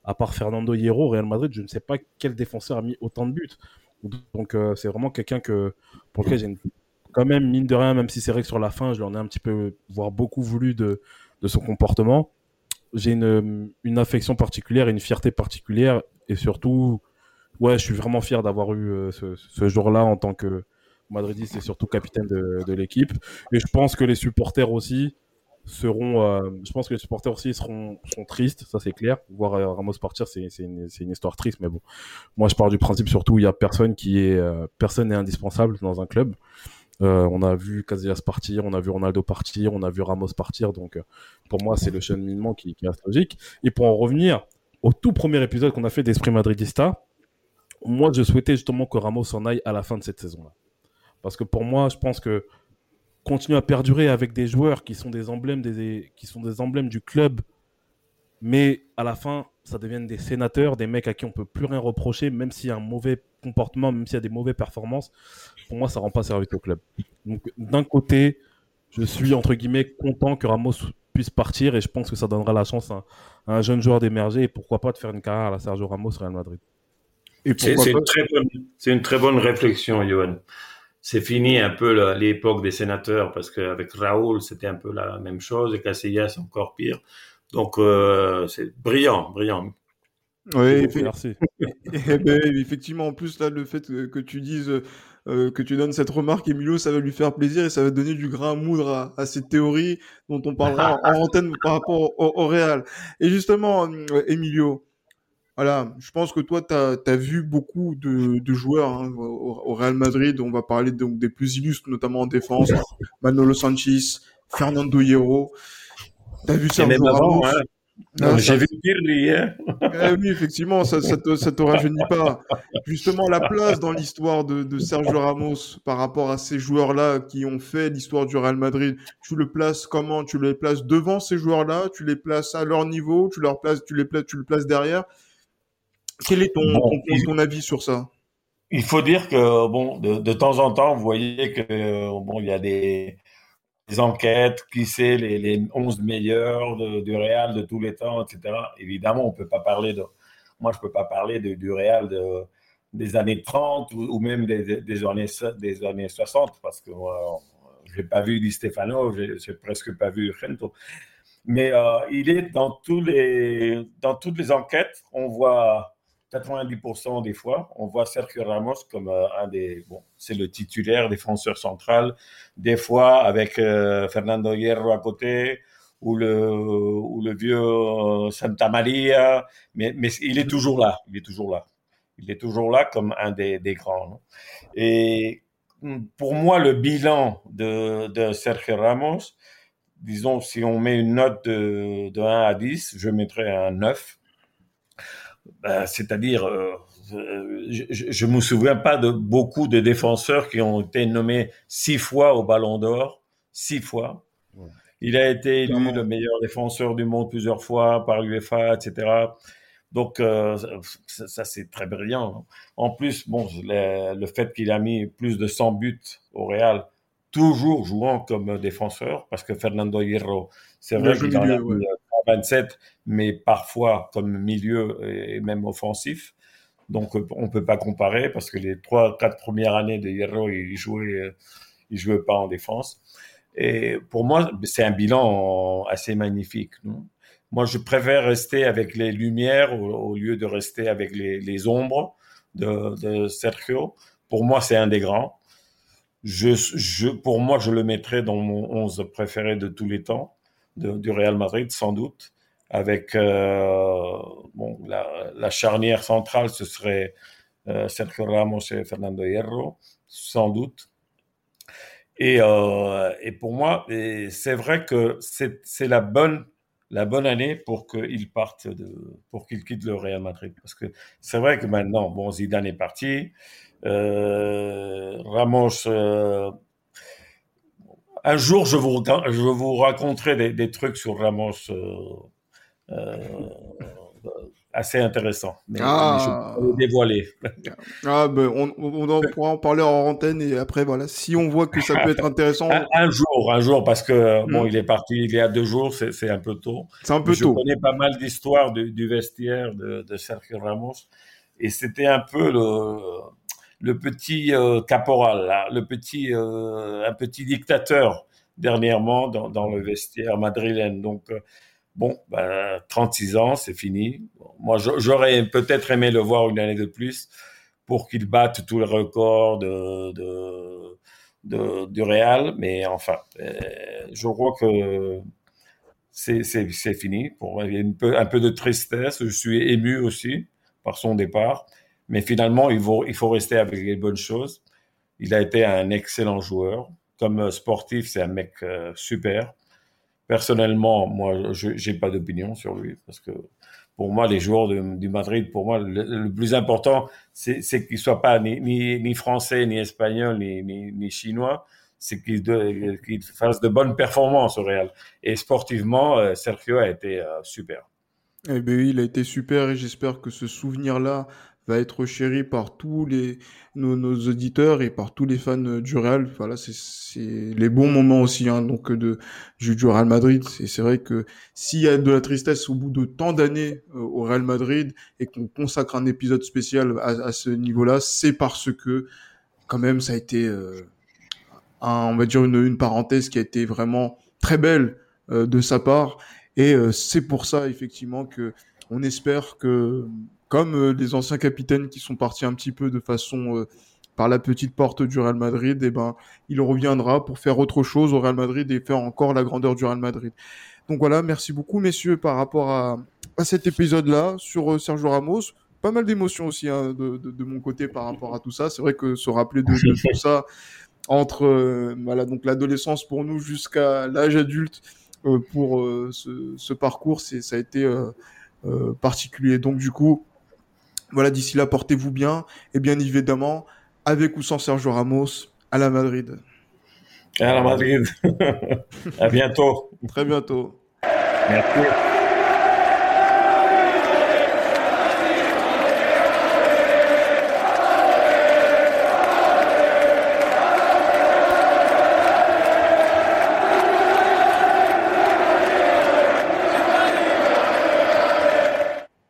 à part Fernando Hierro, Real Madrid, je ne sais pas quel défenseur a mis autant de buts. Donc euh, c'est vraiment quelqu'un que pour lequel j'ai quand même mine de rien, même si c'est vrai que sur la fin, je l'en ai un petit peu, voire beaucoup voulu de, son comportement. J'ai une, affection particulière, une fierté particulière, et surtout, ouais, je suis vraiment fier d'avoir eu euh, ce, jour-là en tant que madridiste et surtout capitaine de l'équipe. Et je pense que les supporters aussi seront, euh, je pense que les supporters aussi seront, tristes, ça c'est clair. Voir euh, Ramos partir, c'est une, histoire triste, mais bon. Moi, je pars du principe surtout, il y a personne qui est, euh, indispensable dans un club. on a vu Casillas partir, on a vu Ronaldo partir, on a vu Ramos partir, donc pour moi, c'est le cheminement qui, qui est logique. Et pour en revenir au tout premier épisode qu'on a fait d'Esprit Madridista, moi, je souhaitais justement que Ramos s'en aille à la fin de cette saison-là. Parce que pour moi, je pense que continuer à perdurer avec des joueurs qui sont des emblèmes, des, qui sont des emblèmes du club, mais à la fin, ça devienne des sénateurs, des mecs à qui on peut plus rien reprocher, même s'il y a un mauvais comportement, même s'il y a des mauvaises performances. Pour moi, ça rend pas service au club. Donc, d'un côté, je suis entre guillemets content que Ramos puisse partir et je pense que ça donnera la chance à, un jeune joueur d'émerger et pourquoi pas de faire une carrière à la Sergio Ramos Real Madrid. C'est une, très bonne réflexion, Johan. C'est fini un peu l'époque des sénateurs parce qu'avec Raoul, c'était un peu la même chose et Casillas, encore pire. Donc, euh, c'est brillant, brillant. Oui, merci. Eh ben, effectivement, en plus, là, le fait que tu dises euh, que tu donnes cette remarque, Emilio, ça va lui faire plaisir et ça va donner du grain à moudre à, cette théorie dont on parlera en antenne par rapport au, Real. Et justement, euh, Emilio, voilà, je pense que toi, tu as, vu beaucoup de, joueurs hein, au, Real Madrid. On va parler donc des plus illustres, notamment en défense. Manolo Sanchez, Fernando Hierro. T'as vu ça Ramos hein. J'ai vu pire eh oui, effectivement, ça ne te, ça te rajeunit pas. Justement, la place dans l'histoire de, de, Sergio Ramos par rapport à ces joueurs-là qui ont fait l'histoire du Real Madrid, tu le places comment? Tu les places devant ces joueurs-là? Tu les places à leur niveau? Tu leur places, tu les places, tu le places derrière? Quel est ton, ton, avis sur ça? Il faut dire que bon, de, de, temps en temps, vous voyez que bon, il y a des des enquêtes, qui c'est les, les 11 meilleurs du Real de tous les temps, etc. Évidemment, on peut pas parler de. Moi, je peux pas parler de, du Real de, des années 30 ou, même des, des, années, des années 60, parce que moi, je n'ai pas vu Di Stefano, j'ai presque pas vu Gento. Mais euh, il est dans, tous les, dans toutes les enquêtes, on voit 90% des fois, on voit Sergio Ramos comme euh, un des, bon, c'est le titulaire défenseur central, des fois avec euh, Fernando Hierro à côté, ou le, ou le vieux euh, Santa Maria, mais, mais il est toujours là, il est toujours là. Il est toujours là comme un des, des grands. Et pour moi, le bilan de, de Sergio Ramos, disons, si on met une note de, de 1 à 10, je mettrais un 9 ben, c'est-à-dire, euh, je ne me souviens pas de beaucoup de défenseurs qui ont été nommés six fois au Ballon d'Or, six fois. Il a été élu le meilleur défenseur du monde plusieurs fois par l'UEFA, etc. Donc euh, ça, c'est très brillant. En plus, bon, le, fait qu'il a mis plus de 100 buts au Real, toujours jouant comme défenseur, parce que Fernando Hierro, c'est vrai qu'il en a 27, mais parfois comme milieu et même offensif. Donc on peut pas comparer parce que les trois, quatre premières années de Hierro, il jouait, il jouait pas en défense. Et pour moi, c'est un bilan assez magnifique. moi, je préfère rester avec les lumières au, lieu de rester avec les, ombres de, Sergio. Pour moi, c'est un des grands. Pour moi, je le mettrais dans mon 11 préféré de tous les temps du Real Madrid, sans doute. Avec euh, bon, la, charnière centrale, ce serait euh, Sergio Ramos et Fernando Hierro, sans doute. Et, euh, et pour moi, c'est vrai que c'est la bonne, la bonne année pour qu'il parte, pour qu'il quitte le Real Madrid. Parce que c'est vrai que maintenant, bon, Zidane est parti, Ramos un jour, je vous, je vous raconterai des, des trucs sur Ramos euh, euh, assez intéressants. Mais, ah. je vais les dévoiler. Ah, ben, on, on, pourra en parler en antenne et après, voilà, si on voit que ça peut être intéressant. un, jour, un jour, parce que bon, hmm. il est parti il y a deux jours, c'est un peu tôt. C'est un peu tôt. Je connais pas mal d'histoires du, du, vestiaire de, de Sergio Ramos et c'était un peu le le petit euh, caporal, le petit, euh, un petit dictateur dernièrement dans, le vestiaire madrilène. Donc, euh, bon, ben, 36 ans, c'est fini. Moi, j'aurais peut-être aimé le voir une année de plus pour qu'il batte tous les records du Real, mais enfin, je crois que c'est fini. Pour il y a un peu de tristesse. Je suis ému aussi par son départ. Mais finalement, il faut, rester avec les bonnes choses. Il a été un excellent joueur. Comme euh, sportif, c'est un mec euh, super. Personnellement, moi, je n'ai pas d'opinion sur lui parce que pour moi, les joueurs du Madrid, pour moi, le, plus important, c'est qu'ils soient pas ni, français, ni espagnol, ni, chinois. C'est qu'ils fassent de bonnes performances au Real. Et sportivement, euh, Sergio a été super. Eh oui, il a été super et j'espère que ce souvenir-là va être chéri par tous les nos, nos auditeurs et par tous les fans du Real. Voilà, c'est les bons moments aussi hein, donc de du, Real Madrid. Et c'est vrai que s'il y a de la tristesse au bout de tant d'années euh, au Real Madrid et qu'on consacre un épisode spécial à, à ce niveau-là, c'est parce que quand même ça a été euh, un, on va dire une, une parenthèse qui a été vraiment très belle euh, de sa part. Et euh, c'est pour ça effectivement que on espère que comme euh, les anciens capitaines qui sont partis un petit peu de façon euh, par la petite porte du Real Madrid, et eh ben, il reviendra pour faire autre chose au Real Madrid et faire encore la grandeur du Real Madrid. Donc voilà, merci beaucoup messieurs par rapport à, à cet épisode-là sur euh, Sergio Ramos. Pas mal d'émotions aussi hein, de, de, mon côté par rapport à tout ça. C'est vrai que se rappeler de, tout ça entre euh, voilà donc l'adolescence pour nous jusqu'à l'âge adulte euh, pour ce, ce, parcours, c'est ça a été particulier. Donc du coup, voilà, d'ici là, portez-vous bien. Et bien évidemment, avec ou sans Sergio Ramos, à la Madrid. À la Madrid. à bientôt. Très bientôt. Merci.